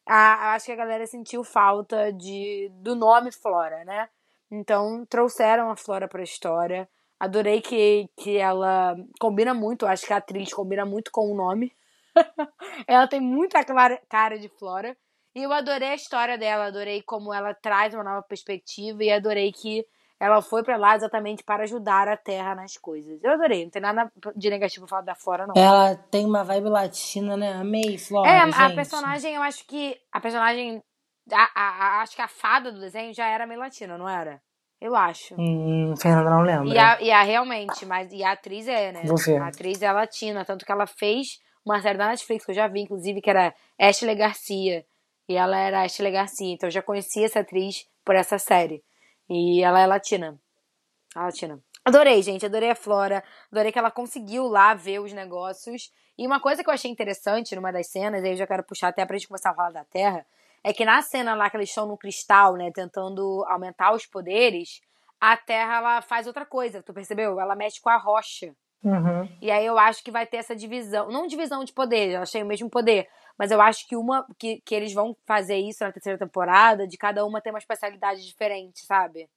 Speaker 3: A, acho que a galera sentiu falta de do nome Flora, né? Então trouxeram a Flora para a história. Adorei que, que ela combina muito, acho que a atriz combina muito com o nome. ela tem muita cara de Flora. E eu adorei a história dela, adorei como ela traz uma nova perspectiva e adorei que ela foi para lá exatamente para ajudar a Terra nas coisas. Eu adorei, não tem nada de negativo falar da Flora, não.
Speaker 1: Ela tem uma vibe latina, né? Amei, Flora.
Speaker 3: É,
Speaker 1: gente.
Speaker 3: a personagem, eu acho que. A personagem. A, a, a, acho que a fada do desenho já era meio latina, não era? Eu acho.
Speaker 1: Hum, Fernanda não lembra.
Speaker 3: E a, e a realmente, mas e a atriz é, né?
Speaker 1: Vou ver.
Speaker 3: A atriz é latina, tanto que ela fez uma série da Netflix que eu já vi, inclusive, que era Ashley Garcia. E ela era Ashley Garcia, então eu já conhecia essa atriz por essa série. E ela é latina. A latina. Adorei, gente, adorei a Flora, adorei que ela conseguiu lá ver os negócios. E uma coisa que eu achei interessante numa das cenas, aí eu já quero puxar até pra gente começar a falar da Terra, é que na cena lá que eles estão no cristal, né, tentando aumentar os poderes, a Terra ela faz outra coisa, tu percebeu? Ela mexe com a rocha.
Speaker 1: Uhum.
Speaker 3: E aí eu acho que vai ter essa divisão, não divisão de poder, elas têm o mesmo poder, Mas eu acho que uma que, que eles vão fazer isso na terceira temporada, de cada uma ter uma especialidade diferente, sabe?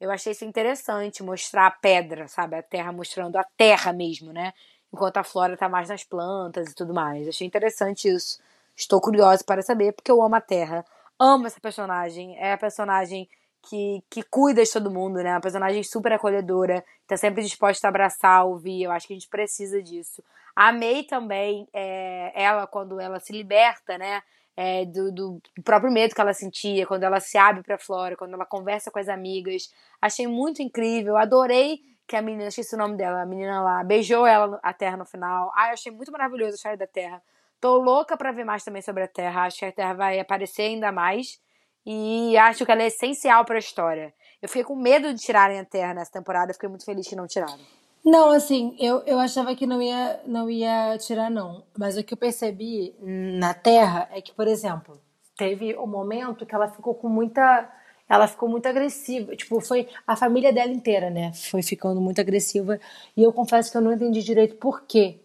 Speaker 3: Eu achei isso interessante, mostrar a pedra, sabe? A terra mostrando a terra mesmo, né? Enquanto a flora tá mais nas plantas e tudo mais. Achei interessante isso. Estou curiosa para saber, porque eu amo a terra. Amo essa personagem. É a personagem que, que cuida de todo mundo, né? Uma personagem super acolhedora, tá sempre disposta a abraçar, ouvir. Eu acho que a gente precisa disso. Amei também é, ela quando ela se liberta, né? É, do, do, próprio medo que ela sentia, quando ela se abre pra Flora, quando ela conversa com as amigas. Achei muito incrível. Adorei que a menina, esqueci o nome dela, a menina lá, beijou ela a Terra no final. Ai, achei muito maravilhoso a história da Terra. Tô louca pra ver mais também sobre a Terra. Acho que a Terra vai aparecer ainda mais. E acho que ela é essencial para a história. Eu fiquei com medo de tirarem a Terra nessa temporada, fiquei muito feliz que não tiraram.
Speaker 1: Não, assim, eu, eu achava que não ia, não ia tirar, não. Mas o que eu percebi na Terra é que, por exemplo, teve um momento que ela ficou com muita. Ela ficou muito agressiva. Tipo, foi a família dela inteira, né? Foi ficando muito agressiva. E eu confesso que eu não entendi direito por quê.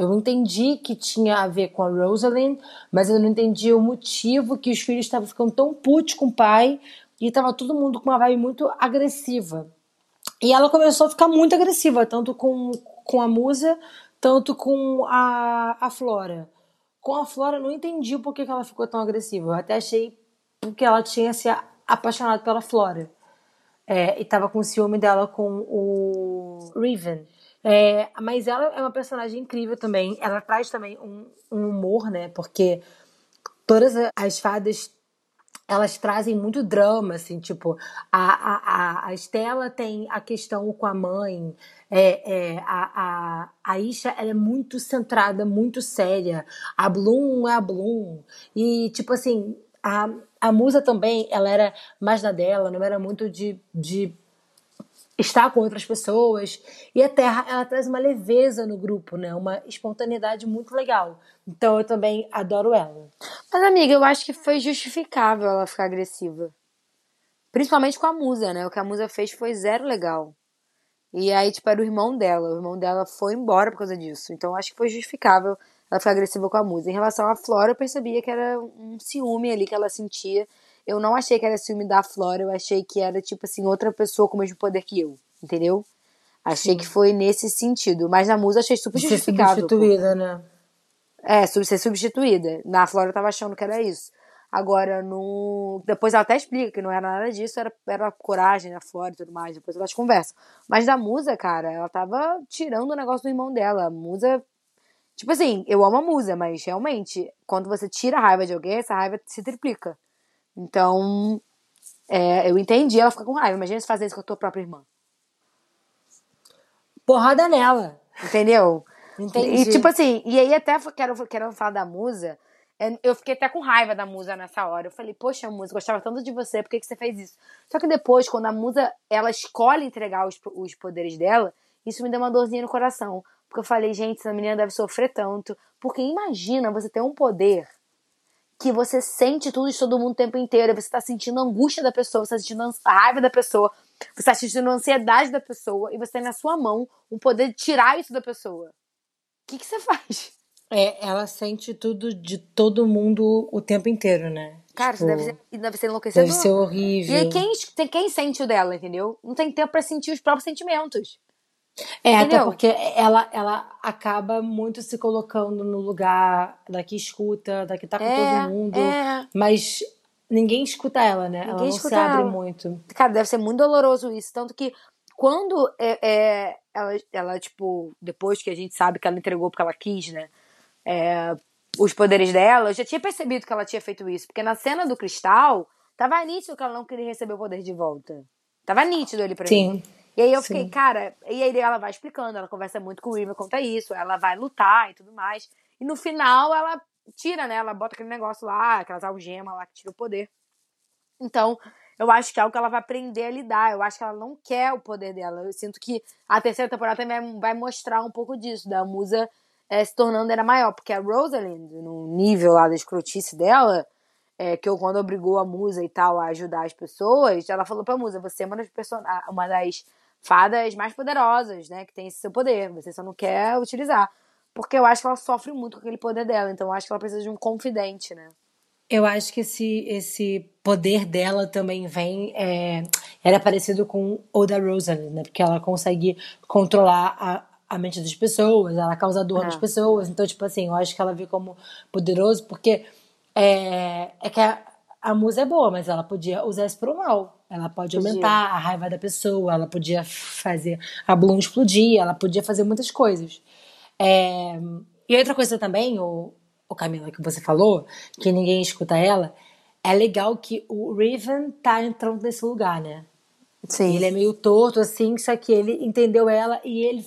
Speaker 1: Eu entendi que tinha a ver com a Rosalind, mas eu não entendi o motivo que os filhos estavam ficando tão putos com o pai e estava todo mundo com uma vibe muito agressiva. E ela começou a ficar muito agressiva, tanto com, com a Musa, tanto com a, a Flora. Com a Flora, eu não entendi o porquê que ela ficou tão agressiva. Eu até achei porque ela tinha se apaixonado pela Flora. É, e tava com ciúme dela com o Riven. É, mas ela é uma personagem incrível também. Ela traz também um, um humor, né? Porque todas as fadas elas trazem muito drama, assim, tipo, a, a, a Estela tem a questão com a mãe, é, é, a, a, a Isha ela é muito centrada, muito séria, a Bloom é a Bloom, e, tipo assim, a, a Musa também, ela era mais na dela, não era muito de, de estar com outras pessoas. E a Terra, ela traz uma leveza no grupo, né? Uma espontaneidade muito legal. Então eu também adoro ela.
Speaker 3: Mas, amiga, eu acho que foi justificável ela ficar agressiva. Principalmente com a musa, né? O que a musa fez foi zero legal. E aí, tipo, era o irmão dela. O irmão dela foi embora por causa disso. Então, eu acho que foi justificável ela ficar agressiva com a musa. Em relação à Flora, eu percebia que era um ciúme ali que ela sentia eu não achei que era ciúme da Flora, eu achei que era, tipo assim, outra pessoa com o mesmo poder que eu, entendeu? Achei Sim. que foi nesse sentido. Mas na Musa achei super justificável.
Speaker 1: Ser substituída, pô. né?
Speaker 3: É, ser substituída. Na Flora eu tava achando que era isso. Agora, no. Depois ela até explica que não era nada disso, era, era coragem da Flora e tudo mais. Depois elas conversam. Mas da Musa, cara, ela tava tirando o negócio do irmão dela. A Musa. Tipo assim, eu amo a Musa, mas realmente, quando você tira a raiva de alguém, essa raiva se triplica. Então, é, eu entendi ela fica com raiva. Imagina se fazer isso com a tua própria irmã.
Speaker 1: Porrada nela.
Speaker 3: Entendeu? Entendi. E tipo assim, e aí até quero, quero falar da musa. É, eu fiquei até com raiva da musa nessa hora. Eu falei, poxa, musa, gostava tanto de você, por que, que você fez isso? Só que depois, quando a musa ela escolhe entregar os, os poderes dela, isso me deu uma dorzinha no coração. Porque eu falei, gente, essa menina deve sofrer tanto. Porque imagina você ter um poder que você sente tudo de todo mundo o tempo inteiro. Você tá sentindo a angústia da pessoa, você tá sentindo a raiva da pessoa, você tá sentindo a ansiedade da pessoa e você tem na sua mão o poder de tirar isso da pessoa. O que, que você faz?
Speaker 1: É, ela sente tudo de todo mundo o tempo inteiro, né?
Speaker 3: Cara, tipo, deve, ser, deve ser enlouquecedor.
Speaker 1: Deve ser horrível.
Speaker 3: E quem, tem quem sente o dela, entendeu? Não tem tempo para sentir os próprios sentimentos.
Speaker 1: É, Entendeu? até porque ela, ela acaba muito se colocando no lugar da que escuta, da que tá com é, todo mundo. É. Mas ninguém escuta ela, né? Ninguém ela não se abre ela. muito.
Speaker 3: Cara, deve ser muito doloroso isso. Tanto que quando é, é, ela, ela, tipo, depois que a gente sabe que ela entregou porque ela quis, né? É, os poderes dela, eu já tinha percebido que ela tinha feito isso. Porque na cena do cristal, tava nítido que ela não queria receber o poder de volta. Tava nítido ali pra Sim. mim. E aí eu fiquei, Sim. cara, e aí ela vai explicando, ela conversa muito com o River conta isso, ela vai lutar e tudo mais. E no final ela tira, né? Ela bota aquele negócio lá, aquelas algemas lá que tira o poder. Então, eu acho que é algo que ela vai aprender a lidar. Eu acho que ela não quer o poder dela. Eu sinto que a terceira temporada também vai mostrar um pouco disso, da musa é, se tornando era maior. Porque a Rosalind, no nível lá da escrotice dela, é, que eu, quando obrigou a musa e tal a ajudar as pessoas, ela falou pra musa: você é uma das, uma das fadas mais poderosas, né? Que tem esse seu poder. Você só não quer utilizar. porque eu acho que ela sofre muito com aquele poder dela, então eu acho que ela precisa de um confidente, né?
Speaker 1: Eu acho que esse, esse poder dela também vem. É, era parecido com o da Rosalie, né? Porque ela consegue controlar a, a mente das pessoas, ela causa dor
Speaker 3: É.
Speaker 1: nas pessoas. Então, tipo assim, eu acho que ela vê como poderoso, porque é, é que a, a musa é boa, mas ela podia usar isso pro mal. Ela pode
Speaker 3: Podia.
Speaker 1: aumentar a raiva da pessoa, ela podia fazer a Bloom explodir, ela podia fazer muitas coisas. É, e outra coisa também, o, o Camila, que você falou, que ninguém escuta ela, é legal que o Raven tá entrando nesse lugar, né?
Speaker 3: Sim.
Speaker 1: Ele é meio torto, assim, só que ele entendeu ela e ele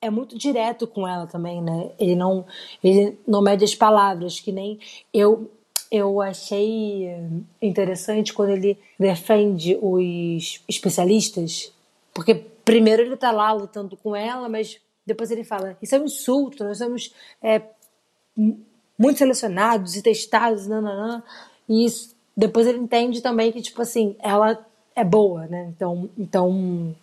Speaker 1: é muito direto com ela também, né? Ele não, ele não mede as palavras, que nem eu. Eu achei interessante quando ele defende os especialistas, porque primeiro ele tá lá lutando com ela, mas depois ele fala: Isso é um insulto, nós somos é, muito selecionados e testados, nananã. E isso, depois ele entende também que, tipo assim, ela é boa, né? Então, então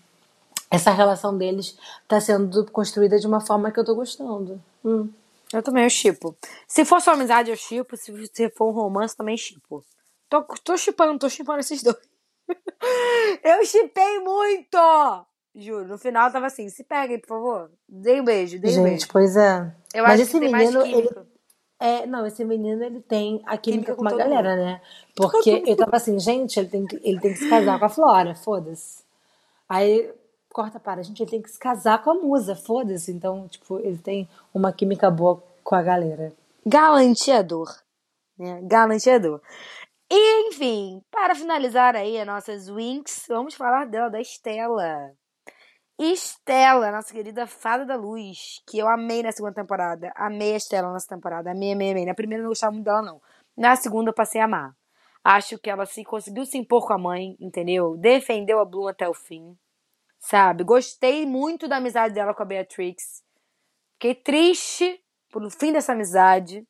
Speaker 1: essa relação deles tá sendo construída de uma forma que eu tô gostando. Hum.
Speaker 3: Eu também eu chipo. Se for só amizade, eu chipo. Se, se for um romance, também chipo. Tô, tô chipando, tô chipando esses dois. eu chipei muito! Juro, no final tava assim, se peguem, por favor. Dei um beijo, dei um
Speaker 1: Gente,
Speaker 3: beijo.
Speaker 1: pois é.
Speaker 3: Eu
Speaker 1: Mas
Speaker 3: acho
Speaker 1: esse
Speaker 3: que tem mais
Speaker 1: menino, ele. É, não, esse menino ele tem a química
Speaker 3: Química
Speaker 1: com
Speaker 3: com
Speaker 1: uma galera, né? Porque eu tava assim, gente, ele tem que, ele tem que se casar com a Flora, foda-se. Aí corta para, gente, ele tem que se casar com a musa, foda-se. Então, tipo, ele tem uma química boa com a galera.
Speaker 3: Galanteador. Né? Galanteador. E, enfim, para finalizar aí as nossas Winx, vamos falar dela, da Estela. Estela, nossa querida fada da luz, que eu amei na segunda temporada. Amei a Estela nessa temporada. Amei, amei, amei. Na primeira não gostava muito dela, não. Na segunda eu passei a amar. Acho que ela se conseguiu se impor com a mãe, entendeu? Defendeu a Bloom até o fim. Sabe? Gostei muito da amizade dela com a Beatrix. Fiquei triste pelo fim dessa amizade.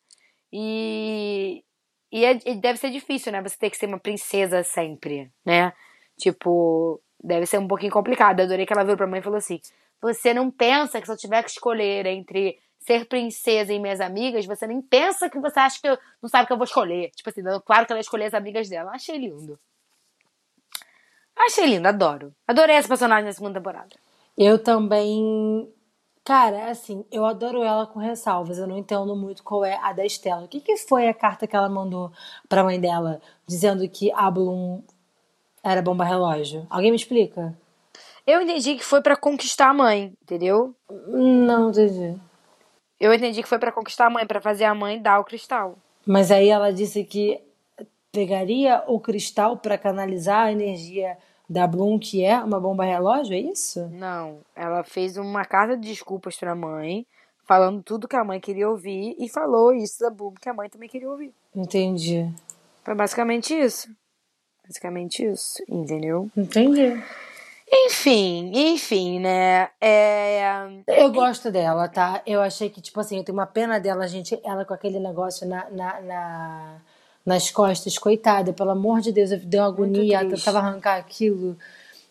Speaker 3: E, e, é- deve ser difícil, né? Você ter que ser uma princesa sempre, né? Tipo, deve ser um pouquinho complicado. Adorei que ela virou pra mãe e falou assim: Você não pensa que se eu tiver que escolher entre ser princesa e minhas amigas, você nem pensa que você acha que eu não sabe que eu vou escolher. Tipo assim, claro que ela ia escolher as amigas dela. Achei lindo. Achei lindo, adoro. Adorei essa personagem na segunda temporada.
Speaker 1: Eu também. Cara, assim, eu adoro ela com ressalvas. Eu não entendo muito qual é a da Estela. O que, que foi a carta que ela mandou pra mãe dela dizendo que a Bloom era bomba relógio? Alguém me explica?
Speaker 3: Eu entendi que foi pra conquistar a mãe, entendeu?
Speaker 1: Não entendi.
Speaker 3: Eu entendi que foi pra conquistar a mãe, pra fazer a mãe dar o cristal.
Speaker 1: Mas aí ela disse que pegaria o cristal pra canalizar a energia da Bloom, que é uma bomba relógio, é isso?
Speaker 3: Não, ela fez uma carta de desculpas pra mãe, falando tudo que a mãe queria ouvir e falou isso da Bloom que a mãe também queria ouvir.
Speaker 1: Entendi.
Speaker 3: Foi basicamente isso. Basicamente isso, entendeu?
Speaker 1: Entendi.
Speaker 3: Enfim, enfim, né? É...
Speaker 1: Eu gosto dela, tá? Eu achei que, tipo assim, eu tenho uma pena dela, gente, ela com aquele negócio na, na, na- nas costas, coitada, pelo amor de Deus, eu dei uma agonia,
Speaker 3: triste.
Speaker 1: tentava arrancar aquilo.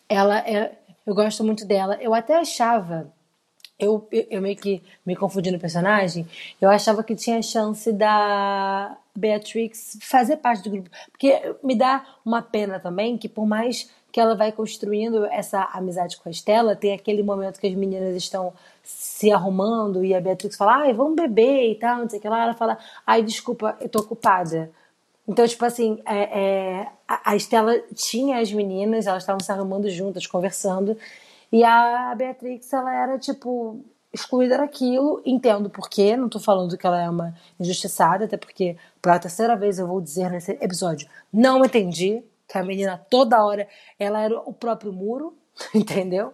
Speaker 1: Ela é. Eu gosto muito dela. Eu até achava. Eu, eu, eu meio que me confundi no personagem. Eu achava que tinha chance da Beatrix fazer parte do grupo. Porque me dá uma pena também que, por mais que ela vai construindo essa amizade com a Estela, tem aquele momento que as meninas estão se arrumando e a Beatrix fala, ai, vamos beber e tal, não sei o que lá. Ela fala, ai, desculpa, eu tô ocupada. Então, tipo assim, é, é, a, Estela tinha as meninas, elas estavam se arrumando juntas, conversando, e a Beatrix, ela era, tipo, excluída daquilo. Entendo por quê, não tô falando que ela é uma injustiçada, até porque, pela terceira vez eu vou dizer nesse episódio, não entendi que a menina toda hora, ela era o próprio muro, entendeu?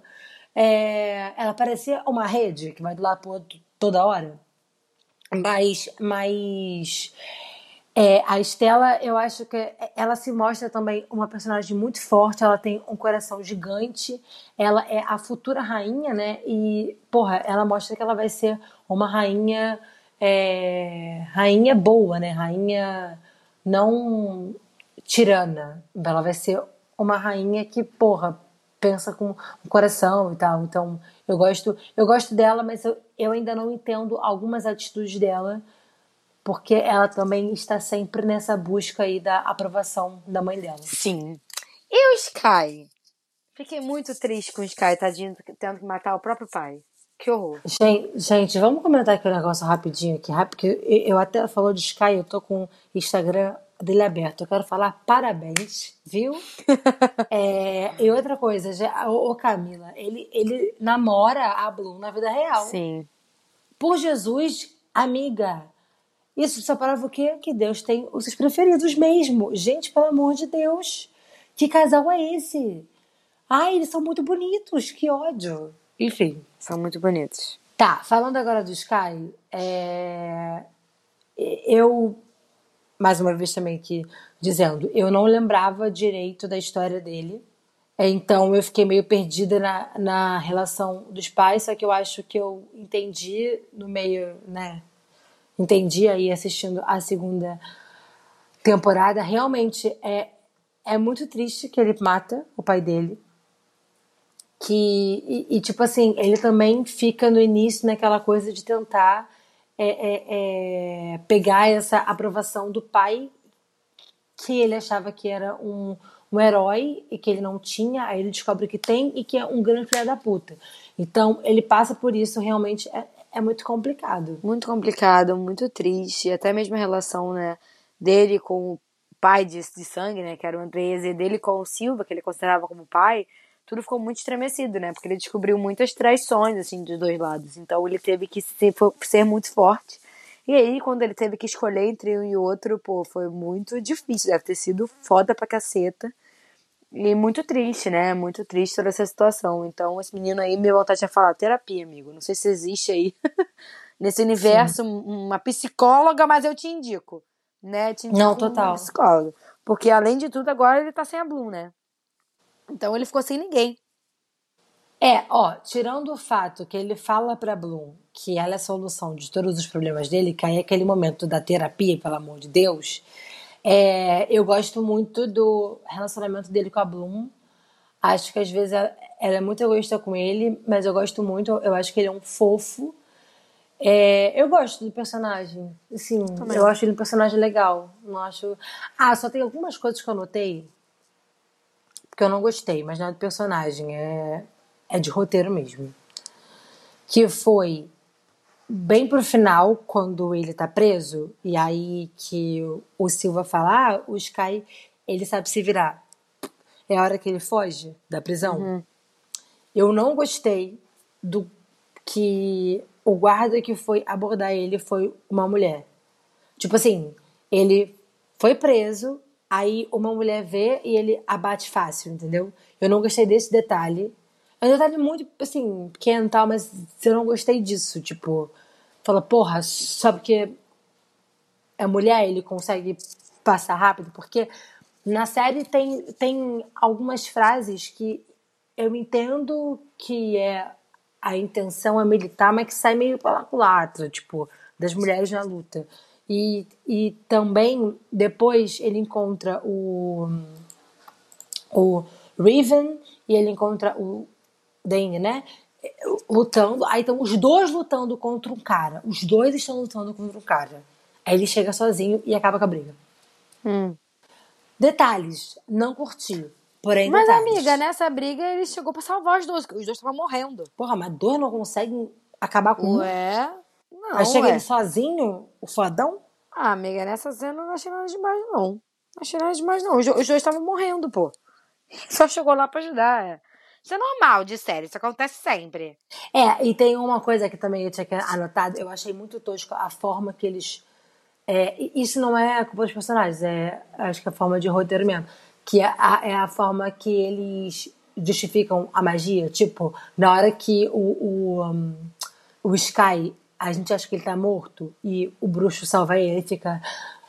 Speaker 1: É, ela parecia uma rede que vai do lado pro outro toda hora. Mas, mas é, a Estela, eu acho que ela se mostra também uma personagem muito forte, ela tem um coração gigante, ela é a futura rainha, né? E, porra, ela mostra que ela vai ser uma rainha, é, rainha boa, né? Rainha não tirana. Ela vai ser uma rainha que, porra, pensa com o coração e tal. Então, eu gosto, eu gosto dela, mas eu, eu ainda não entendo algumas atitudes dela, porque ela também está sempre nessa busca aí da aprovação da mãe dela.
Speaker 3: Sim. E o Sky? Fiquei muito triste com o Sky, tadinho, tendo que matar o próprio pai. Que horror.
Speaker 1: Gente, gente, vamos comentar aqui um negócio rapidinho aqui, porque eu até falou de Sky, eu tô com o Instagram dele aberto. Eu quero falar parabéns, viu? é, e outra coisa, já, ô, Camila, ele, ele namora a Bloom na vida real.
Speaker 3: Sim.
Speaker 1: Por Jesus, amiga. Isso só prova o quê? Que Deus tem os seus preferidos mesmo. Gente, pelo amor de Deus. Que casal é esse? Ai, eles são muito bonitos, que ódio. Enfim.
Speaker 3: São muito bonitos.
Speaker 1: Tá, falando agora do Sky, é... eu, mais uma vez também aqui, dizendo, eu não lembrava direito da história dele, então eu fiquei meio perdida na, na relação dos pais, só que eu acho que eu entendi no meio, né, entendi aí assistindo a segunda temporada, realmente é, é muito triste que ele mata o pai dele, que e, e, tipo assim ele também fica no início naquela coisa de tentar é, é, é, pegar essa aprovação do pai que ele achava que era um, um herói e que ele não tinha. Aí ele descobre que tem e que é um grande filho da puta. Então ele passa por isso realmente é, é muito complicado
Speaker 3: muito complicado muito triste até mesmo a relação né dele com o pai de, de sangue né que era o Andrés e dele com o Silva que ele considerava como pai tudo ficou muito estremecido, né? Porque ele descobriu muitas traições, assim, dos dois lados. Então ele teve que ser, ser muito forte. E aí, quando ele teve que escolher entre um e outro, pô, foi muito difícil. Deve ter sido foda pra caceta. E muito triste, né? Muito triste toda essa situação. Então, esse menino aí, minha vontade é falar terapia, amigo. Não sei se existe aí nesse universo Sim. uma psicóloga, mas eu te indico. Né? Te indico
Speaker 1: Não, total.
Speaker 3: Psicólogo. Porque, além de tudo, agora ele tá sem a Bloom, né? Então ele ficou sem ninguém.
Speaker 1: É, ó, tirando o fato que ele fala pra Bloom que ela é a solução de todos os problemas dele, que aí é aquele momento da terapia, pelo amor de Deus, é, eu gosto muito do relacionamento dele com a Bloom. Acho que às vezes ela é muito egoísta com ele, mas eu gosto muito, eu acho que ele é um fofo. É, eu gosto do personagem, assim, Também. eu acho ele um personagem legal. Não acho. Ah, só tem algumas coisas que eu notei porque eu não gostei, mas não é do personagem, é, é de roteiro mesmo. Que foi bem pro final, quando ele tá preso, e aí que o Silva fala, ah, o Sky, ele sabe se virar. É a hora que ele foge da prisão. Uhum. Eu não gostei do que o guarda que foi abordar ele foi uma mulher. Tipo assim, ele foi preso, Aí uma mulher vê e ele abate fácil, entendeu? Eu não gostei desse detalhe. É um detalhe muito, assim, pequeno e tal, mas eu não gostei disso. Tipo, fala, porra, só porque é mulher ele consegue passar rápido? Porque na série tem, tem algumas frases que eu entendo que é a intenção é militar, mas que sai meio pela culatra, tipo, das mulheres na luta. E, e também depois ele encontra o, o Riven e ele encontra o Dane, né? Lutando. Aí estão os dois lutando contra um cara. Os dois estão lutando contra um cara. Aí ele chega sozinho e acaba com a briga.
Speaker 3: Hum.
Speaker 1: Detalhes, não curti. Porém,
Speaker 3: mas,
Speaker 1: detalhes.
Speaker 3: amiga, nessa briga ele chegou pra salvar os dois, os dois estavam morrendo.
Speaker 1: Porra, mas dois não conseguem acabar com
Speaker 3: Ué?
Speaker 1: um? Não, Aí chega ué. ele sozinho, o fodão?
Speaker 3: Ah, amiga, nessa cena eu não achei nada demais, não. Não achei nada demais, não. Os, os dois estavam morrendo, pô. Só chegou lá pra ajudar. É. Isso é normal de série, isso acontece sempre.
Speaker 1: É, e tem uma coisa que também eu tinha anotado, eu achei muito tosco a forma que eles. É, isso não é a culpa dos personagens, é acho que é a forma de roteiro mesmo. Que é a, é a forma que eles justificam a magia. Tipo, na hora que o, o, um, o Sky a gente acha que ele tá morto e o bruxo salva ele, ele fica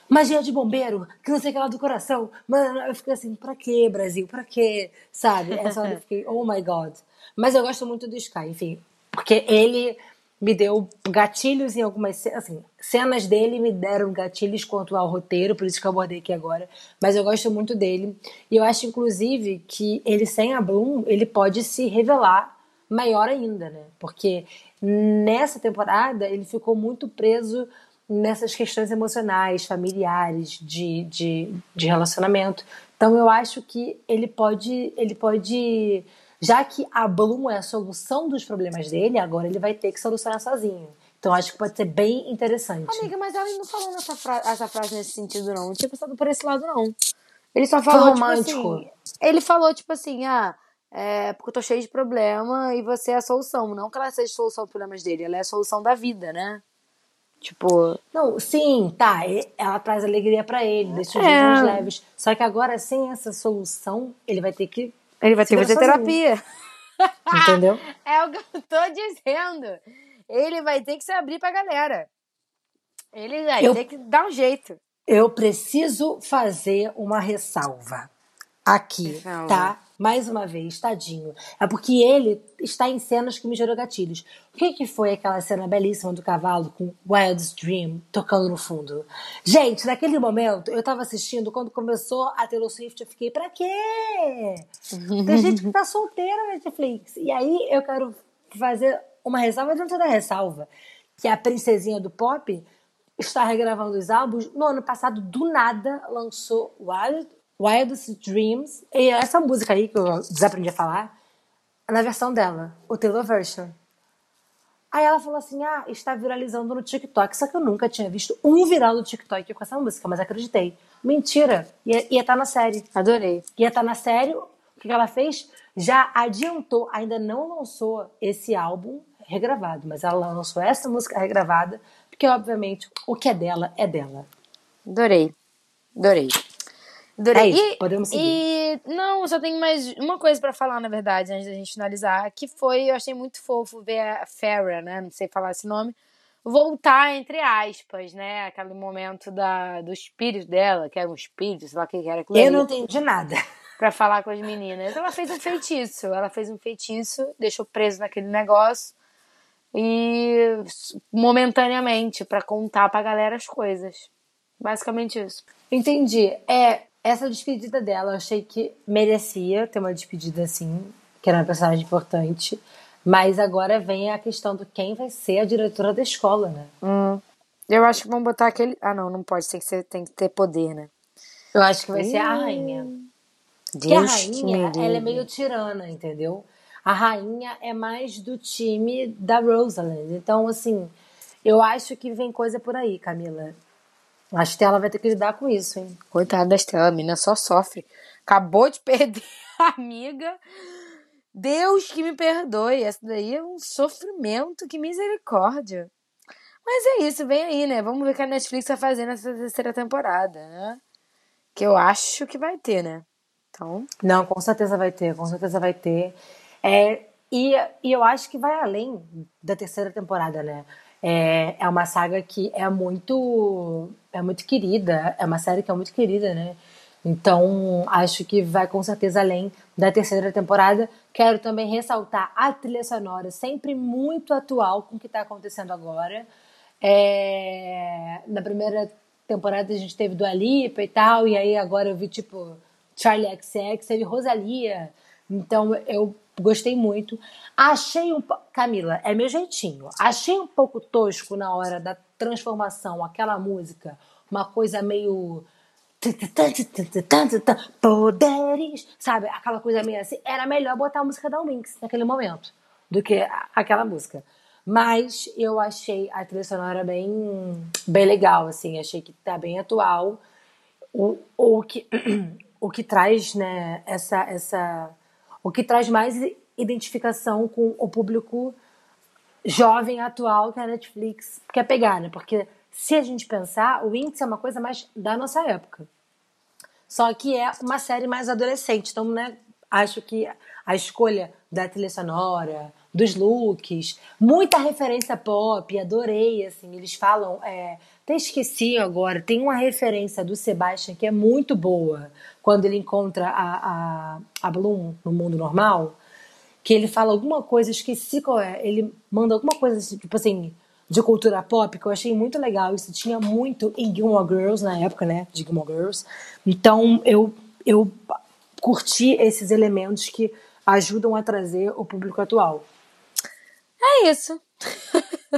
Speaker 1: magia de bombeiro, que não sei o que lá do coração. Mano, eu fico assim, pra quê, Brasil? Pra quê? Sabe? Essa hora eu fiquei, oh my god. Mas eu gosto muito do Sky, enfim. Porque ele me deu gatilhos em algumas assim, cenas dele me deram gatilhos quanto ao roteiro, por isso que eu abordei aqui agora. Mas eu gosto muito dele. E eu acho, inclusive, que ele sem a Bloom, ele pode se revelar maior ainda, né? Porque nessa temporada ele ficou muito preso nessas questões emocionais, familiares, de, de, de relacionamento. Então eu acho que ele pode, ele pode, já que a Bloom é a solução dos problemas dele, agora ele vai ter que solucionar sozinho. Então acho que pode ser bem interessante.
Speaker 3: Amiga, mas ela não falou nessa fra- essa frase nesse sentido, não. Não tinha pensado por esse lado, não. Ele só falou, tipo
Speaker 1: romântico.
Speaker 3: assim. Ele falou, tipo assim, ah, é porque eu tô cheio de problema e você é a solução. Não que ela seja a solução dos problemas dele, ela é a solução da vida, né? Tipo,
Speaker 1: Não, sim, tá. Ela traz alegria pra ele, deixa os
Speaker 3: É.
Speaker 1: dias mais leves. Só que agora, sem essa solução, ele vai ter que.
Speaker 3: ele vai ter que fazer terapia.
Speaker 1: Entendeu?
Speaker 3: É o que eu tô dizendo. Ele vai ter que se abrir pra galera. Ele vai
Speaker 1: Eu-
Speaker 3: ter que dar um jeito.
Speaker 1: Eu preciso fazer uma ressalva aqui,
Speaker 3: Ressalva.
Speaker 1: tá? Mais uma vez, tadinho. É porque ele está em cenas que me gerou gatilhos. O que, que foi aquela cena belíssima do cavalo com Wild's Dream tocando no fundo? Gente, naquele momento, eu tava assistindo, quando começou a Taylor Swift, eu fiquei, pra quê? Tem gente que tá solteira na Netflix. E aí eu quero fazer uma ressalva dentro da ressalva. Que a princesinha do pop está regravando os álbuns. No ano passado, do nada, lançou Wild, Wildest Dreams. E essa música aí, que eu desaprendi a falar, na versão dela, o Taylor Version. Aí ela falou assim: ah, está viralizando no TikTok. Só que eu nunca tinha visto um viral no TikTok com essa música, mas acreditei. Mentira! Ia, estar na série.
Speaker 3: Adorei.
Speaker 1: Ia estar na série. O que que ela fez? Já adiantou, ainda não lançou esse álbum regravado, mas ela lançou essa música regravada, porque obviamente o que é dela é dela.
Speaker 3: Adorei. Adorei. Adorei.
Speaker 1: É isso,
Speaker 3: e,
Speaker 1: podemos seguir.
Speaker 3: e não, só tenho mais uma coisa pra falar, na verdade, antes da gente finalizar, que foi, eu achei muito fofo ver a Farrah, né, não sei falar esse nome, voltar, entre aspas, né, aquele momento da, do espírito dela, que era um espírito, sei lá o que era
Speaker 1: Eu
Speaker 3: ali,
Speaker 1: não entendi nada.
Speaker 3: pra falar com as meninas. Ela fez um feitiço, ela fez um feitiço, deixou preso naquele negócio e momentaneamente pra contar pra galera as coisas. Basicamente isso.
Speaker 1: Entendi. É, essa despedida dela, eu achei que merecia ter uma despedida assim, que era uma personagem importante. Mas agora vem a questão do quem vai ser a diretora da escola, né?
Speaker 3: Hum. Eu acho que vão botar aquele. Ah, não, não pode, tem que, ser, tem que ter poder, né?
Speaker 1: Eu acho que vai ser a rainha. Porque a rainha, ela é meio tirana, entendeu? A rainha é mais do time da Rosalind. Então, assim, eu acho que vem coisa por aí, Camila. Acho que ela vai ter que lidar com isso, hein?
Speaker 3: Coitada da Estela, a menina só sofre. Acabou de perder a amiga. Deus que me perdoe. Essa daí é um sofrimento, que misericórdia. Mas é isso, vem aí, né? Vamos ver o que a Netflix vai fazer nessa terceira temporada, né? Que eu acho que vai ter, né? Então,
Speaker 1: Não, com certeza vai ter, com certeza vai ter. É, e, e eu acho que vai além da terceira temporada, né? É, é uma saga que é muito, é muito querida, é uma série que é muito querida, né? Então, acho que vai com certeza além da terceira temporada. Quero também ressaltar a trilha sonora, sempre muito atual com o que está acontecendo agora. É, na primeira temporada a gente teve do Alipa e tal, e aí agora eu vi tipo Charlie XX, teve Rosalia. Então eu gostei muito. Achei um Camila, é meu jeitinho. Achei um pouco tosco na hora da transformação, aquela música, uma coisa meio poderes, sabe? Aquela coisa meio assim. Era melhor botar a música da Winx naquele momento do que aquela música. Mas eu achei a trilha sonora bem, bem legal, assim. Achei que tá bem atual. O, o, que, o que traz, né, essa, essa... O que traz mais identificação com o público jovem atual que a Netflix quer pegar, né? Porque se a gente pensar, o Winx é uma coisa mais da nossa época. Só que é uma série mais adolescente. Então, né, acho que a escolha da trilha sonora, dos looks, muita referência pop, adorei, assim, eles falam, é, até esqueci agora, tem uma referência do Sebastian que é muito boa, quando ele encontra a, a, a Bloom no mundo normal, que ele fala alguma coisa, esqueci qual é. Ele manda alguma coisa, tipo assim, de cultura pop, que eu achei muito legal. Isso tinha muito em Gilmore Girls na época, né? De Gilmore Girls. Então eu, eu curti esses elementos que ajudam a trazer o público atual.
Speaker 3: É isso.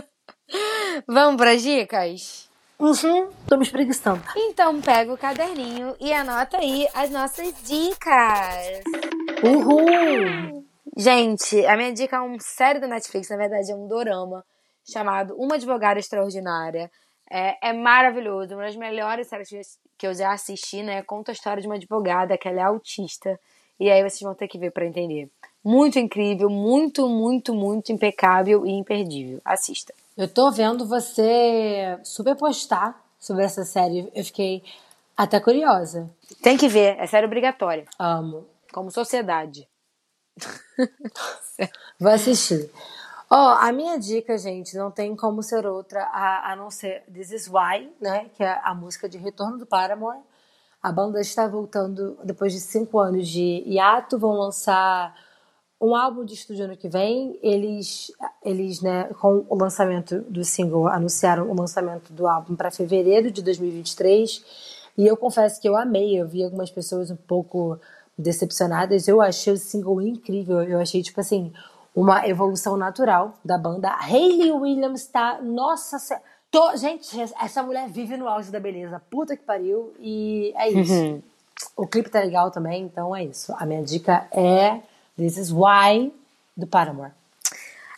Speaker 3: Vamos para dicas?
Speaker 1: Uhum, tô me espreguiçando.
Speaker 3: Então pega o caderninho e anota aí as nossas dicas.
Speaker 1: Uhul!
Speaker 3: Gente, a minha dica é uma série da Netflix, na verdade é um dorama, chamado Uma Advogada Extraordinária. É, é maravilhoso, uma das melhores séries que eu já assisti, né? Conta a história de uma advogada que ela é autista. E aí vocês vão ter que ver para entender. Muito incrível, muito, muito, muito impecável e imperdível. Assista.
Speaker 1: Eu tô vendo você super postar sobre essa série. Eu fiquei até curiosa.
Speaker 3: Tem que ver, é série obrigatória.
Speaker 1: Amo.
Speaker 3: Como sociedade.
Speaker 1: Vou assistir. Ó, a minha dica, gente, não tem como ser outra a, a não ser This Is Why, né? Que é a música de retorno do Paramore. A banda está voltando depois de cinco anos de hiato, vão lançar um álbum de estúdio ano que vem. Eles, eles, né, com o lançamento do single, anunciaram o lançamento do álbum para fevereiro de 2023. E eu confesso que eu amei. Eu vi algumas pessoas um pouco decepcionadas. Eu achei o single incrível. Eu achei, tipo assim, uma evolução natural da banda. Hayley Williams tá. Nossa Tô... Gente, essa mulher vive no auge da beleza. Puta que pariu. E é isso. Uhum. O clipe tá legal também, então é isso. A minha dica é This is Why do Paramore.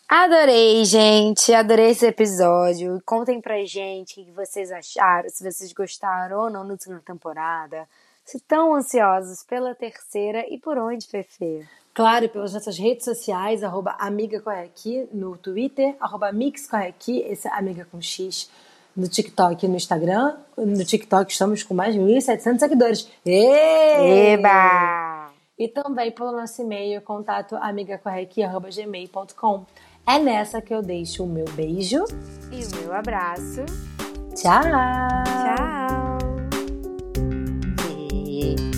Speaker 3: Adorei, gente. Adorei esse episódio. Contem pra gente o que vocês acharam, se vocês gostaram ou não da segunda temporada. Se estão ansiosos pela terceira e por onde, Fefe?
Speaker 1: Claro, e pelas nossas redes sociais, arroba Amiga no Twitter, arroba Mix esse é Amiga com X, no TikTok e no Instagram. No TikTok estamos com mais de 1.700 seguidores.
Speaker 3: Eba!
Speaker 1: e também pelo nosso e-mail contato amigacorrequi.gmail.com. É nessa que eu deixo o meu beijo
Speaker 3: e o meu abraço.
Speaker 1: Tchau! Tchau! E...